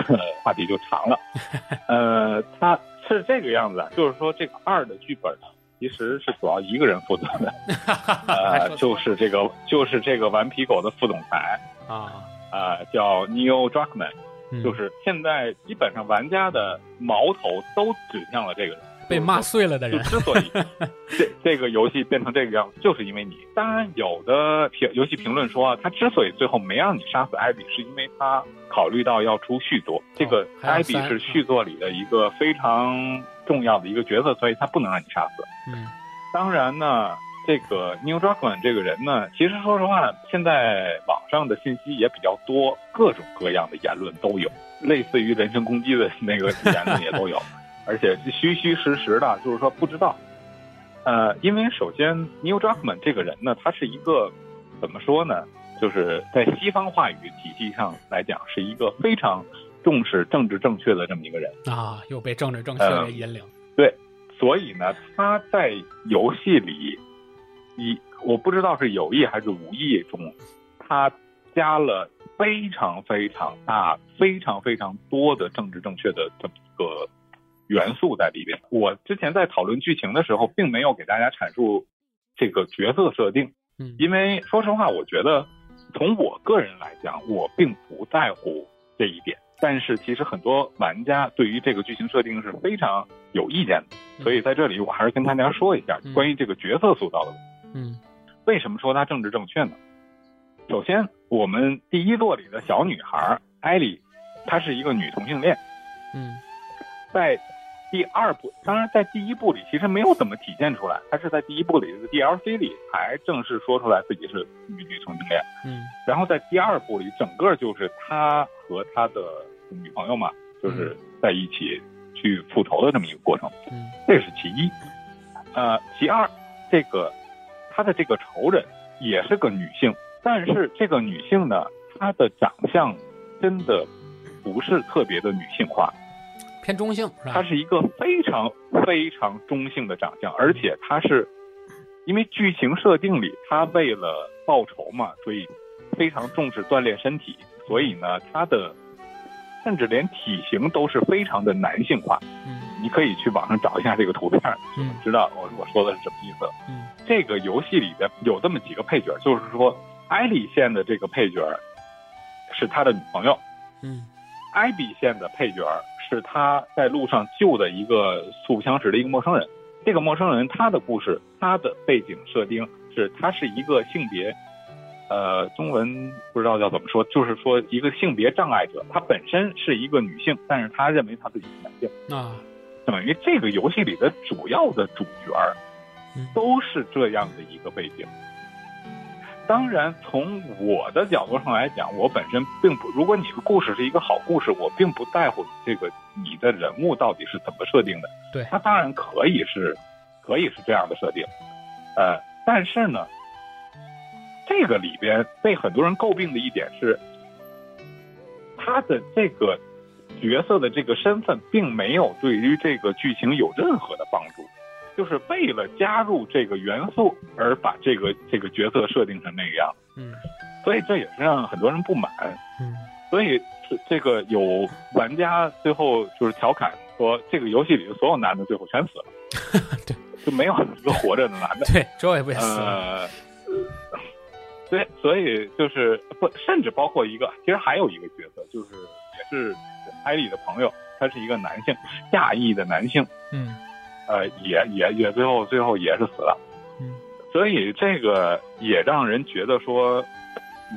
话题就长了。(laughs) 呃，它是这个样子啊，就是说这个二的剧本呢，其实是主要一个人负责的，(laughs) 呃，就是这个就是这个顽皮狗的副总裁啊，啊、叫 Neil Druckmann，嗯就是现在基本上玩家的矛头都指向了这个人。被骂碎了的就人。之所以 (laughs) 这这个游戏变成这个样子，就是因为你。当然，有的评游戏评论说啊，他之所以最后没让你杀死艾比，是因为他考虑到要出续作，这个艾比是续作里的一个非常重要的一个角色，所以他不能让你杀死。嗯当然呢，这个 Neil Druckmann 这个人呢，其实说实话，现在网上的信息也比较多，各种各样的言论都有，类似于人身攻击的 (laughs) 那个言论也都有，而且虚虚实实的，就是说不知道。呃，因为首先 Neil Druckmann 这个人呢，他是一个怎么说呢？就是在西方话语体系上来讲，是一个非常重视政治正确的这么一个人啊，又被政治正确给引领。对，所以呢，他在游戏里，一我不知道是有意还是无意中，他加了非常非常大、非常非常多的政治正确的这么一个元素在里边。我之前在讨论剧情的时候，并没有给大家阐述这个角色设定，嗯，因为说实话，我觉得。从我个人来讲，我并不在乎这一点，但是其实很多玩家对于这个剧情设定是非常有意见的，所以在这里我还是跟大家说一下关于这个角色塑造的问题。嗯，为什么说它政治正确呢？首先，我们第一座里的小女孩艾莉，她是一个女同性恋。嗯，在。第二部，当然在第一部里其实没有怎么体现出来，她是在第一部里的 DLC 里才正式说出来自己是女女同性恋。嗯，然后在第二部里，整个就是她和她的女朋友嘛，就是在一起去复仇的这么一个过程。嗯，这是其一。呃，其二，这个他的这个仇人也是个女性，但是这个女性呢，她的长相真的不是特别的女性化。偏中性是吧？他是一个非常非常中性的长相，而且她是因为剧情设定里她为了报仇嘛，所以非常重视锻炼身体，所以呢，她的甚至连体型都是非常的男性化。嗯，你可以去网上找一下这个图片，就能，知道我我说的是什么意思。嗯，这个游戏里边有这么几个配角，就是说艾莉线的这个配角是他的女朋友。嗯，艾比线的配角。是他在路上救的一个素不相识的一个陌生人。这个陌生人他的故事，他的背景设定是他是一个性别，呃，中文不知道叫怎么说，就是说一个性别障碍者。他本身是一个女性，但是他认为他自己是男性啊。等于这个游戏里的主要的主角都是这样的一个背景。当然，从我的角度上来讲，我本身并不。如果你的故事是一个好故事，我并不在乎这个你的人物到底是怎么设定的。对，他当然可以是，可以是这样的设定。呃，但是呢，这个里边被很多人诟病的一点是，他的这个角色的这个身份，并没有对于这个剧情有任何的帮助。就是为了加入这个元素而把这个这个角色设定成那个样子，嗯，所以这也是让很多人不满，嗯，所以这这个有玩家最后就是调侃说，这个游戏里的所有男的最后全死了，(laughs) 对，就没有一个活着的男的，对，周也不也死了，对，所以就是不，甚至包括一个，其实还有一个角色，就是也是艾莉的朋友，他是一个男性，亚裔的男性，嗯。呃，也也也最后最后也是死了，嗯，所以这个也让人觉得说，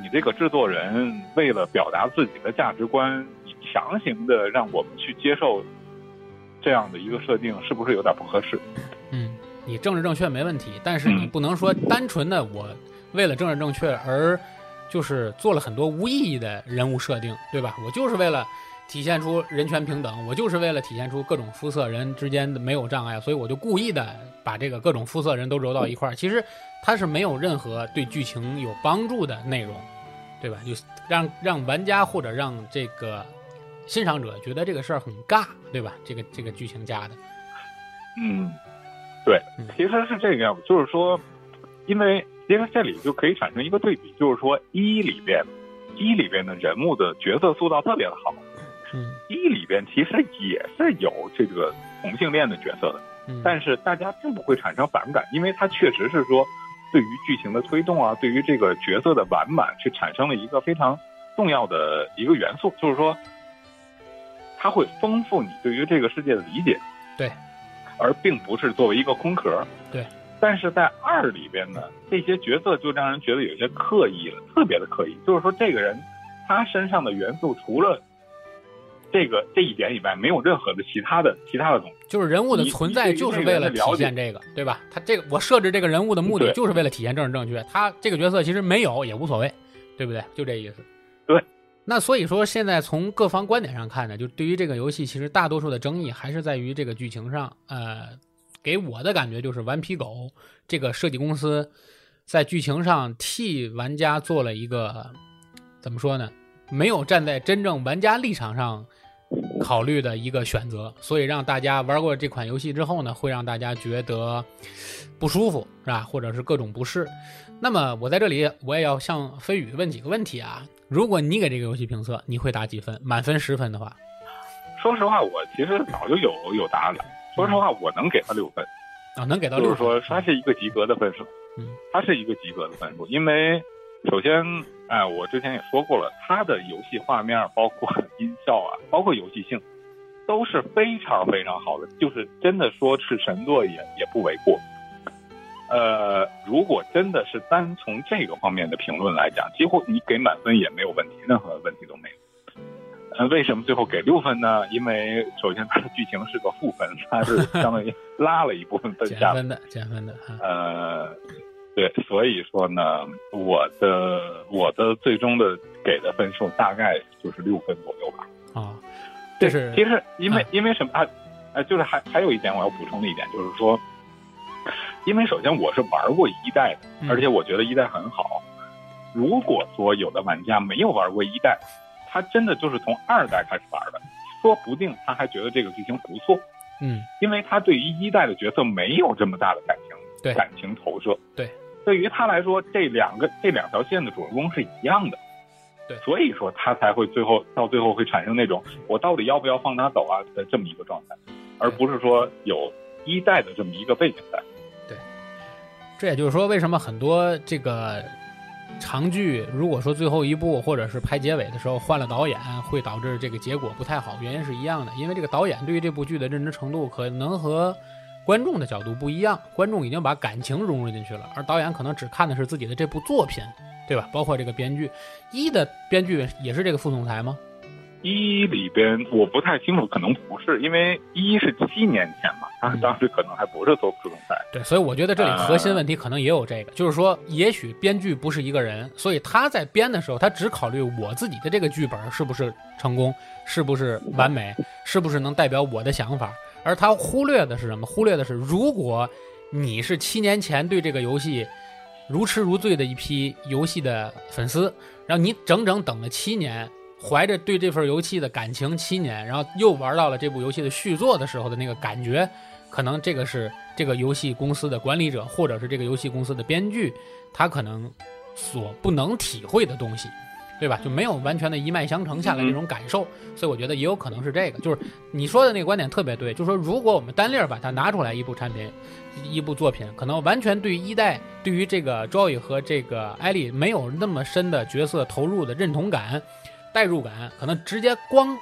你这个制作人为了表达自己的价值观，你强行的让我们去接受这样的一个设定，是不是有点不合适？嗯，你政治正确没问题，但是你不能说单纯的我为了政治正确而就是做了很多无意义的人物设定，对吧？我就是为了。体现出人权平等，我就是为了体现出各种肤色人之间的没有障碍，所以我就故意的把这个各种肤色人都揉到一块儿。其实它是没有任何对剧情有帮助的内容，对吧？就让让玩家或者让这个欣赏者觉得这个事儿很尬，对吧？这个这个剧情加的，嗯，对，其实是这个样子，就是说，因为其实这里就可以产生一个对比，就是说一里边一里边的人物的角色塑造特别的好。嗯，一里边其实也是有这个同性恋的角色的，但是大家并不会产生反感，因为它确实是说对于剧情的推动啊，对于这个角色的完满，去产生了一个非常重要的一个元素，就是说它会丰富你对于这个世界的理解，对，而并不是作为一个空壳，对。但是在二里边呢，这些角色就让人觉得有些刻意了，特别的刻意，就是说这个人他身上的元素除了这个这一点以外，没有任何的其他的其他的东西。就是人物的存在，就是为了体现这个，对吧？他这个我设置这个人物的目的，就是为了体现政治正确。他这个角色其实没有也无所谓，对不对？就这意思。对。那所以说，现在从各方观点上看呢，就对于这个游戏，其实大多数的争议还是在于这个剧情上。呃，给我的感觉就是顽皮狗这个设计公司在剧情上替玩家做了一个怎么说呢？没有站在真正玩家立场上考虑的一个选择，所以让大家玩过这款游戏之后呢，会让大家觉得不舒服，是吧？或者是各种不适。那么我在这里我也要向飞宇问几个问题啊。如果你给这个游戏评测，你会打几分？满分十分的话，说实话，我其实早就有有答案了。说实话，我能给他六分啊，能给到六就是说它是一个及格的分数。嗯，它是一个及格的分数，因为首先，哎，我之前也说过了，它的游戏画面、包括音效啊，包括游戏性，都是非常非常好的，就是真的说是神作也也不为过。呃，如果真的是单从这个方面的评论来讲，几乎你给满分也没有问题，任何问题都没有。呃，为什么最后给六分呢？因为首先它的剧情是个负分，它是相当于拉了一部分分下减分的，减分的。呃，对，所以说呢，我的我的最终的给的分数大概就是六分左右吧。啊，这是其实因为因为什么啊？呃，就是还还有一点我要补充的一点就是说。因为首先我是玩过一代的，而且我觉得一代很好。如果说有的玩家没有玩过一代，他真的就是从二代开始玩的，说不定他还觉得这个剧情不错。嗯，因为他对于一代的角色没有这么大的感情，对感情投射。对，对于他来说，这两个这两条线的主人公是一样的。对，所以说他才会最后到最后会产生那种我到底要不要放他走啊的这么一个状态，而不是说有一代的这么一个背景在。对这也就是说，为什么很多这个长剧，如果说最后一部或者是拍结尾的时候换了导演，会导致这个结果不太好，原因是一样的。因为这个导演对于这部剧的认知程度可能和观众的角度不一样，观众已经把感情融入进去了，而导演可能只看的是自己的这部作品，对吧？包括这个编剧，一的编剧也是这个副总裁吗？一里边我不太清楚，可能不是，因为一是七年前嘛，他当时可能还不是做副总裁。对，所以我觉得这里核心问题可能也有这个，就是说，也许编剧不是一个人，所以他在编的时候，他只考虑我自己的这个剧本是不是成功，是不是完美，是不是能代表我的想法，而他忽略的是什么？忽略的是，如果你是七年前对这个游戏如痴如醉的一批游戏的粉丝，然后你整整等了七年。怀着对这份游戏的感情七年，然后又玩到了这部游戏的续作的时候的那个感觉，可能这个是这个游戏公司的管理者或者是这个游戏公司的编剧，他可能所不能体会的东西，对吧？就没有完全的一脉相承下来这种感受，所以我觉得也有可能是这个。就是你说的那个观点特别对，就是说如果我们单列儿把它拿出来一部产品，一部作品，可能完全对于一代对于这个 Joy 和这个艾丽没有那么深的角色投入的认同感。代入感可能直接光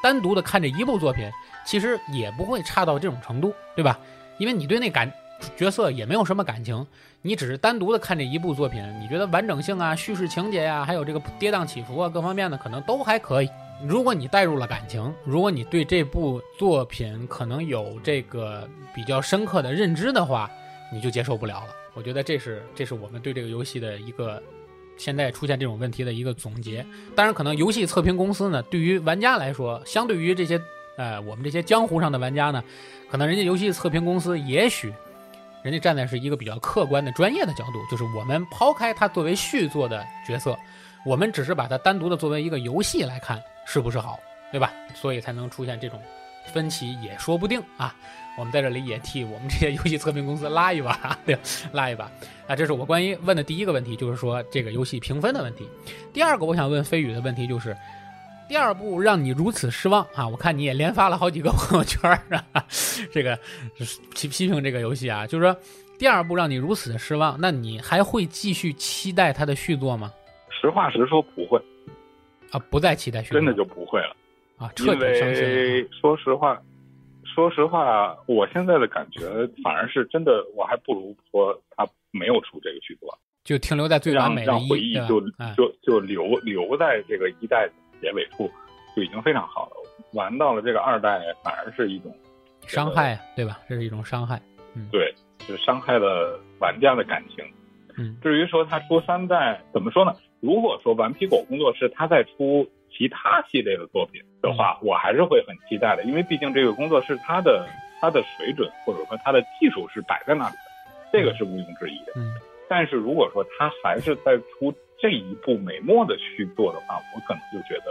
单独的看这一部作品，其实也不会差到这种程度，对吧？因为你对那感角色也没有什么感情，你只是单独的看这一部作品，你觉得完整性啊、叙事情节呀，还有这个跌宕起伏啊各方面的可能都还可以。如果你带入了感情，如果你对这部作品可能有这个比较深刻的认知的话，你就接受不了了。我觉得这是这是我们对这个游戏的一个。现在出现这种问题的一个总结，当然可能游戏测评公司呢，对于玩家来说，相对于这些，呃，我们这些江湖上的玩家呢，可能人家游戏测评公司也许，人家站在是一个比较客观的专业的角度，就是我们抛开它作为续作的角色，我们只是把它单独的作为一个游戏来看，是不是好，对吧？所以才能出现这种分歧，也说不定啊。我们在这里也替我们这些游戏测评公司拉一把，对，拉一把。啊，这是我关于问的第一个问题，就是说这个游戏评分的问题。第二个，我想问飞宇的问题就是，第二部让你如此失望啊？我看你也连发了好几个朋友圈啊，(laughs) 这个批批评这个游戏啊，就是说第二部让你如此的失望，那你还会继续期待它的续作吗？实话实说，不会。啊，不再期待续作，真的就不会了啊，彻底伤心了。说实话。说实话，我现在的感觉反而是真的，我还不如说他没有出这个续作，就停留在最完美的回忆，就就就留留在这个一代结尾处，就已经非常好了。玩到了这个二代，反而是一种伤害，对吧？这是一种伤害，嗯，对，就是伤害了玩家的感情。嗯，至于说他出三代，怎么说呢？如果说顽皮狗工作室他在出。其他系列的作品的话，我还是会很期待的，因为毕竟这个工作室它的它的水准或者说它的技术是摆在那里的，这个是毋庸置疑的。嗯但是如果说他还是在出这一步美墨的去做的话，我可能就觉得，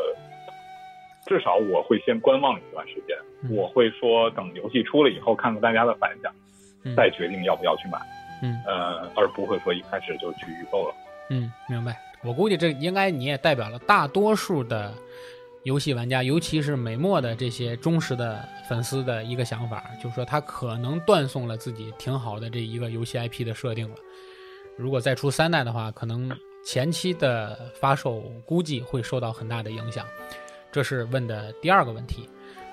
至少我会先观望一段时间。嗯我会说，等游戏出了以后，看看大家的反响，嗯再决定要不要去买。嗯呃，而不会说一开始就去预购了。嗯，明白。我估计这应该你也代表了大多数的游戏玩家，尤其是美墨的这些忠实的粉丝的一个想法，就是说他可能断送了自己挺好的这一个游戏 IP 的设定了。如果再出三代的话，可能前期的发售估计会受到很大的影响。这是问的第二个问题。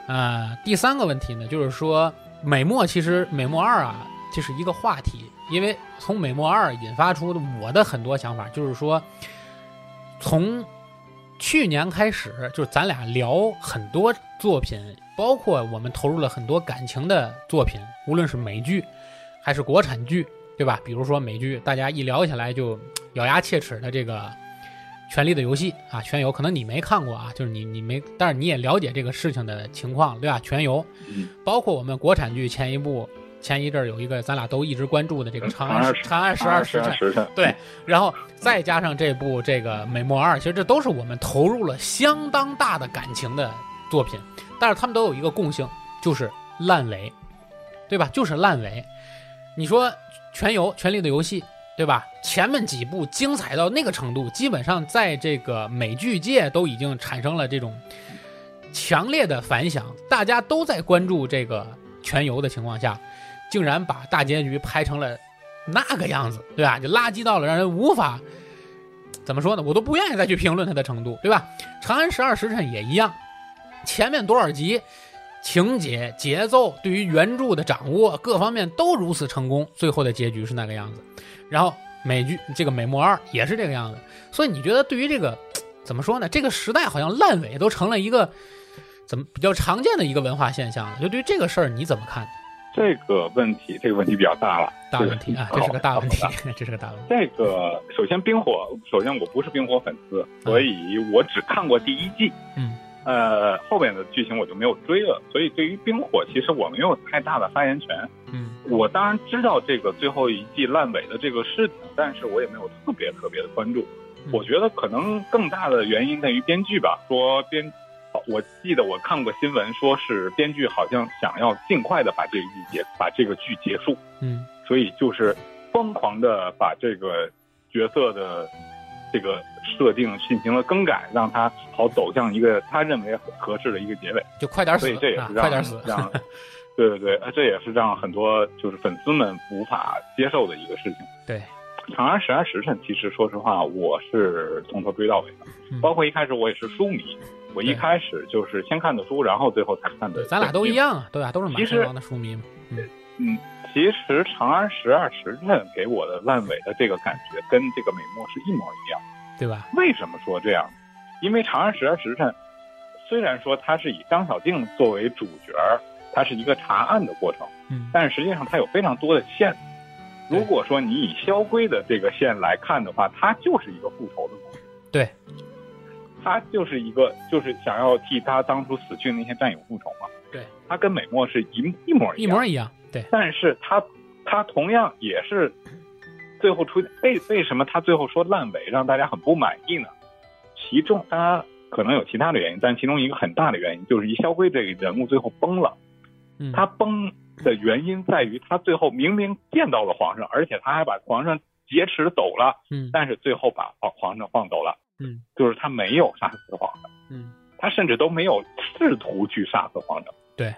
呃，第三个问题呢，就是说美墨其实美墨二啊，这是一个话题，因为从美墨二引发出的我的很多想法，就是说从去年开始，就是咱俩聊很多作品，包括我们投入了很多感情的作品，无论是美剧还是国产剧，对吧？比如说美剧，大家一聊起来就咬牙切齿的这个《权力的游戏》啊，《全游》可能你没看过啊，就是你你没，但是你也了解这个事情的情况，对吧？《全游》，嗯包括我们国产剧前一部前一阵儿有一个咱俩都一直关注的这个《长安长安长安十二》，时辰，对，然后再加上这部这个《美墨二》，其实这都是我们投入了相当大的感情的作品，但是他们都有一个共性，就是烂尾，对吧？就是烂尾。你说《全游》《权力的游戏》，对吧？前面几部精彩到那个程度，基本上在这个美剧界都已经产生了这种强烈的反响，大家都在关注这个《全游》的情况下，竟然把大结局拍成了那个样子，对吧？就垃圾到了让人无法怎么说呢？我都不愿意再去评论它的程度，对吧？《长安十二时辰》也一样，前面多少集，情节、节奏对于原著的掌握各方面都如此成功，最后的结局是那个样子。然后美剧这个《美墨二》也是这个样子，所以你觉得对于这个 (tsk) 怎么说呢？这个时代好像烂尾都成了一个怎么比较常见的一个文化现象了。就对于这个事儿你怎么看？这个问题，这个问题比较大了。大问题啊，这是个大问题，(laughs) 这是个大问题。这个首先冰火，首先我不是冰火粉丝，所以我只看过第一季。嗯。呃，后面的剧情我就没有追了，所以对于冰火，其实我没有太大的发言权。嗯我当然知道这个最后一季烂尾的这个事情，但是我也没有特别特别的关注。嗯我觉得可能更大的原因在于编剧吧，说编，我记得我看过新闻，说是编剧好像想要尽快的把这一季结，把这个剧结束，嗯所以就是疯狂的把这个角色的这个设定进行了更改，让他好走向一个他认为合适的一个结尾。就快点死所以这也啊是，让快点死。让，(laughs) 对对对，呃这也是让很多就是粉丝们无法接受的一个事情。对，《长安十二时辰》其实说实话，我是从头追到尾的，嗯包括一开始我也是书迷，我一开始就是先看的书，然后最后才看的，。咱俩都一。样啊，对啊？都是马其实山王的书迷嘛。嗯，其实《长安十二时辰》给我的烂尾的这个感觉跟这个美墨是一模一样。对吧？为什么说这样？因为《长安十二时辰》虽然说它是以张小静作为主角儿，它是一个查案的过程，嗯，但是实际上它有非常多的线。如果说你以萧规的这个线来看的话，它就是一个复仇的故事。对，他就是一个就是想要替他当初死去的那些战友复仇嘛。对，他跟美墨是一一模一样。一模一样。对，但是他他同样也是最后出为为什么他最后说烂尾让大家很不满意呢？其中当然可能有其他的原因，但其中一个很大的原因就是一萧规这个人物最后崩了。嗯，他崩的原因在于他最后明明见到了皇上，而且他还把皇上劫持走了，嗯但是最后把皇皇上放走了。嗯，就是他没有杀死皇上，嗯，他甚至都没有试图去杀死皇上。对，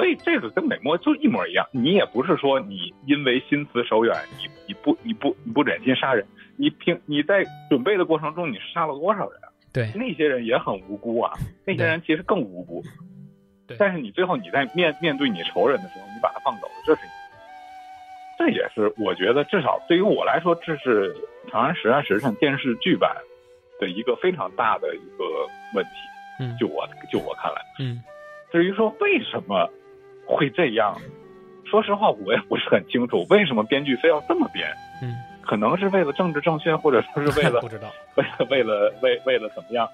所以这个跟美墨就一模一样。你也不是说你因为心慈手软，你你不你不你不忍心杀人，你平你在准备的过程中，你杀了多少人啊？对，那些人也很无辜啊，那些人其实更无辜。对但是你最后你在面面对你仇人的时候，你把他放走了，这是，这也是我觉得至少对于我来说，这是《长安十二时辰》电视剧版的一个非常大的一个问题。嗯就我就我看来，嗯至于说为什么会这样，说实话我也不是很清楚，为什么编剧非要这么编？嗯，可能是为了政治正确，或者说是为了 (laughs) 不知道。为了为了为为了怎么样？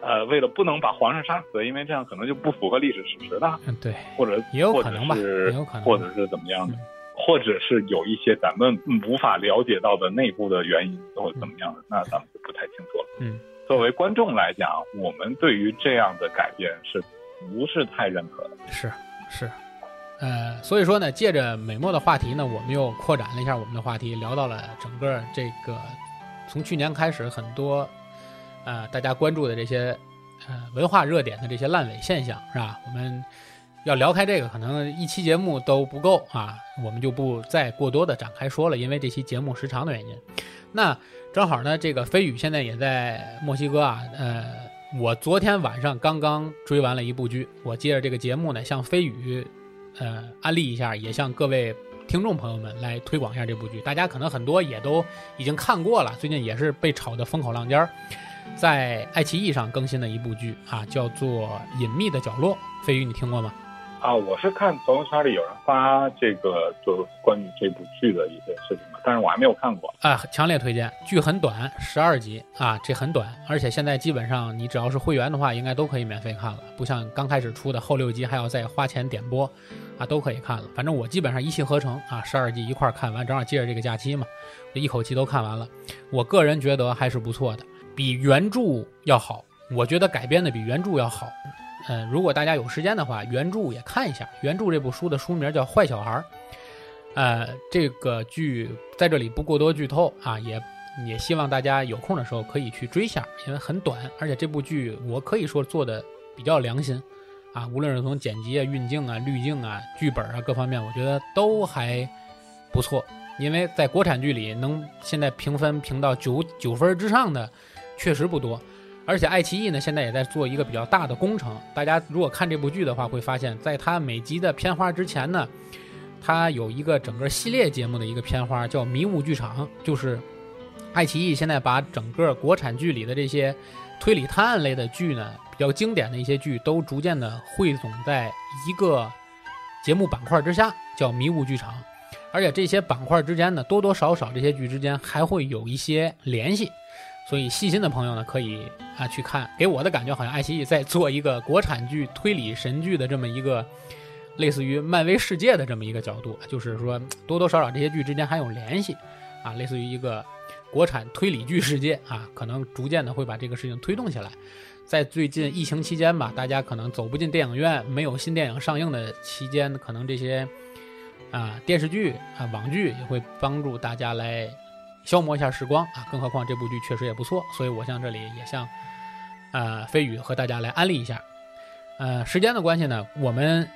呃，为了不能把皇上杀死，因为这样可能就不符合历史事实了，嗯，对，或者也有可能吧，或者是也有可能，或者是怎么样的嗯，或者是有一些咱们无法了解到的内部的原因或者怎么样的，那咱们就不太清楚了。嗯，作为观众来讲，我们对于这样的改变是不是太认可的？是是，呃，所以说呢，借着美墨的话题呢，我们又扩展了一下我们的话题，聊到了整个这个从去年开始很多呃大家关注的这些呃文化热点的这些烂尾现象，是吧？我们要聊开这个，可能一期节目都不够啊，我们就不再过多的展开说了，因为这期节目时长的原因。那正好呢，这个飞宇现在也在墨西哥啊，呃，我昨天晚上刚刚追完了一部剧，我借着这个节目呢，向飞宇，呃，安利一下，也向各位听众朋友们来推广一下这部剧。大家可能很多也都已经看过了，最近也是被炒得风口浪尖儿，在爱奇艺上更新的一部剧啊，叫做《隐秘的角落》。飞宇，你听过吗？啊，我是看朋友圈里有人发这个，就是关于这部剧的一些事情嘛，但是我还没有看过。啊，强烈推荐，剧很短，十二集啊，这很短，而且现在基本上你只要是会员的话，应该都可以免费看了，不像刚开始出的后六集还要再花钱点播，啊，都可以看了。反正我基本上一气呵成啊，十二集一块看完，正好借着这个假期嘛，就一口气都看完了。我个人觉得还是不错的，比原著要好，我觉得改编的比原著要好。嗯，如果大家有时间的话，原著也看一下。原著这部书的书名叫《坏小孩》，呃，这个剧在这里不过多剧透啊，也也希望大家有空的时候可以去追一下，因为很短，而且这部剧我可以说做的比较良心啊，无论是从剪辑啊、运镜啊、滤镜啊、剧本啊各方面，我觉得都还不错。因为在国产剧里，能现在评分评到九九分之上的确实不多。而且爱奇艺呢，现在也在做一个比较大的工程。大家如果看这部剧的话，会发现，在它每集的片花之前呢，它有一个整个系列节目的一个片花，叫《迷雾剧场》，就是爱奇艺现在把整个国产剧里的这些推理探案类的剧呢，比较经典的一些剧，都逐渐的汇总在一个节目板块之下，叫迷雾剧场。而且这些板块之间呢，多多少少这些剧之间还会有一些联系。所以细心的朋友呢，可以啊去看。给我的感觉好像爱奇艺在做一个国产剧推理神剧的这么一个，类似于漫威世界的这么一个角度，就是说多多少少这些剧之间还有联系，啊，类似于一个国产推理剧世界啊，可能逐渐的会把这个事情推动起来。在最近疫情期间吧，大家可能走不进电影院，没有新电影上映的期间，可能这些啊电视剧啊网剧也会帮助大家来。消磨一下时光啊，更何况这部剧确实也不错，所以我向这里也向，呃，飞宇和大家来安利一下。呃，时间的关系呢，我们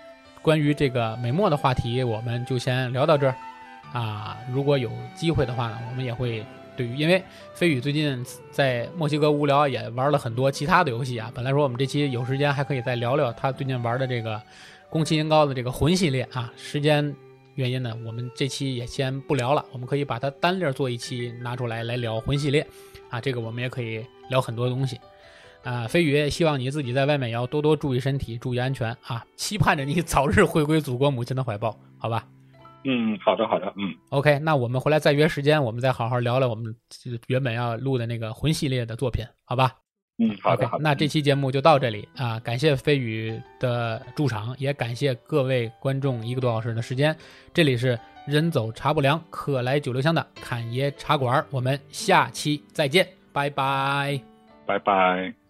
关于这个美墨的话题，我们就先聊到这儿啊。如果有机会的话呢，我们也会对于，因为飞宇最近在墨西哥无聊，也玩了很多其他的游戏啊。本来说我们这期有时间还可以再聊聊他最近玩的这个宫崎英高的这个魂系列啊，时间。原因呢，我们这期也先不聊了，我们可以把它单列做一期拿出来来聊魂系列，啊，这个我们也可以聊很多东西，啊，飞宇也希望你自己在外面也要多多注意身体，注意安全啊，期盼着你早日回归祖国母亲的怀抱，好吧？嗯，好的，好的，嗯，OK，那我们回来再约时间，我们再好好聊聊我们原本要录的那个魂系列的作品，好吧？嗯，好的，好的。那这期节目就到这里啊，感谢飞宇的驻场，也感谢各位观众一个多小时的时间。这里是人走茶不凉，客来酒留香的侃爷茶馆，我们下期再见，拜拜，拜拜。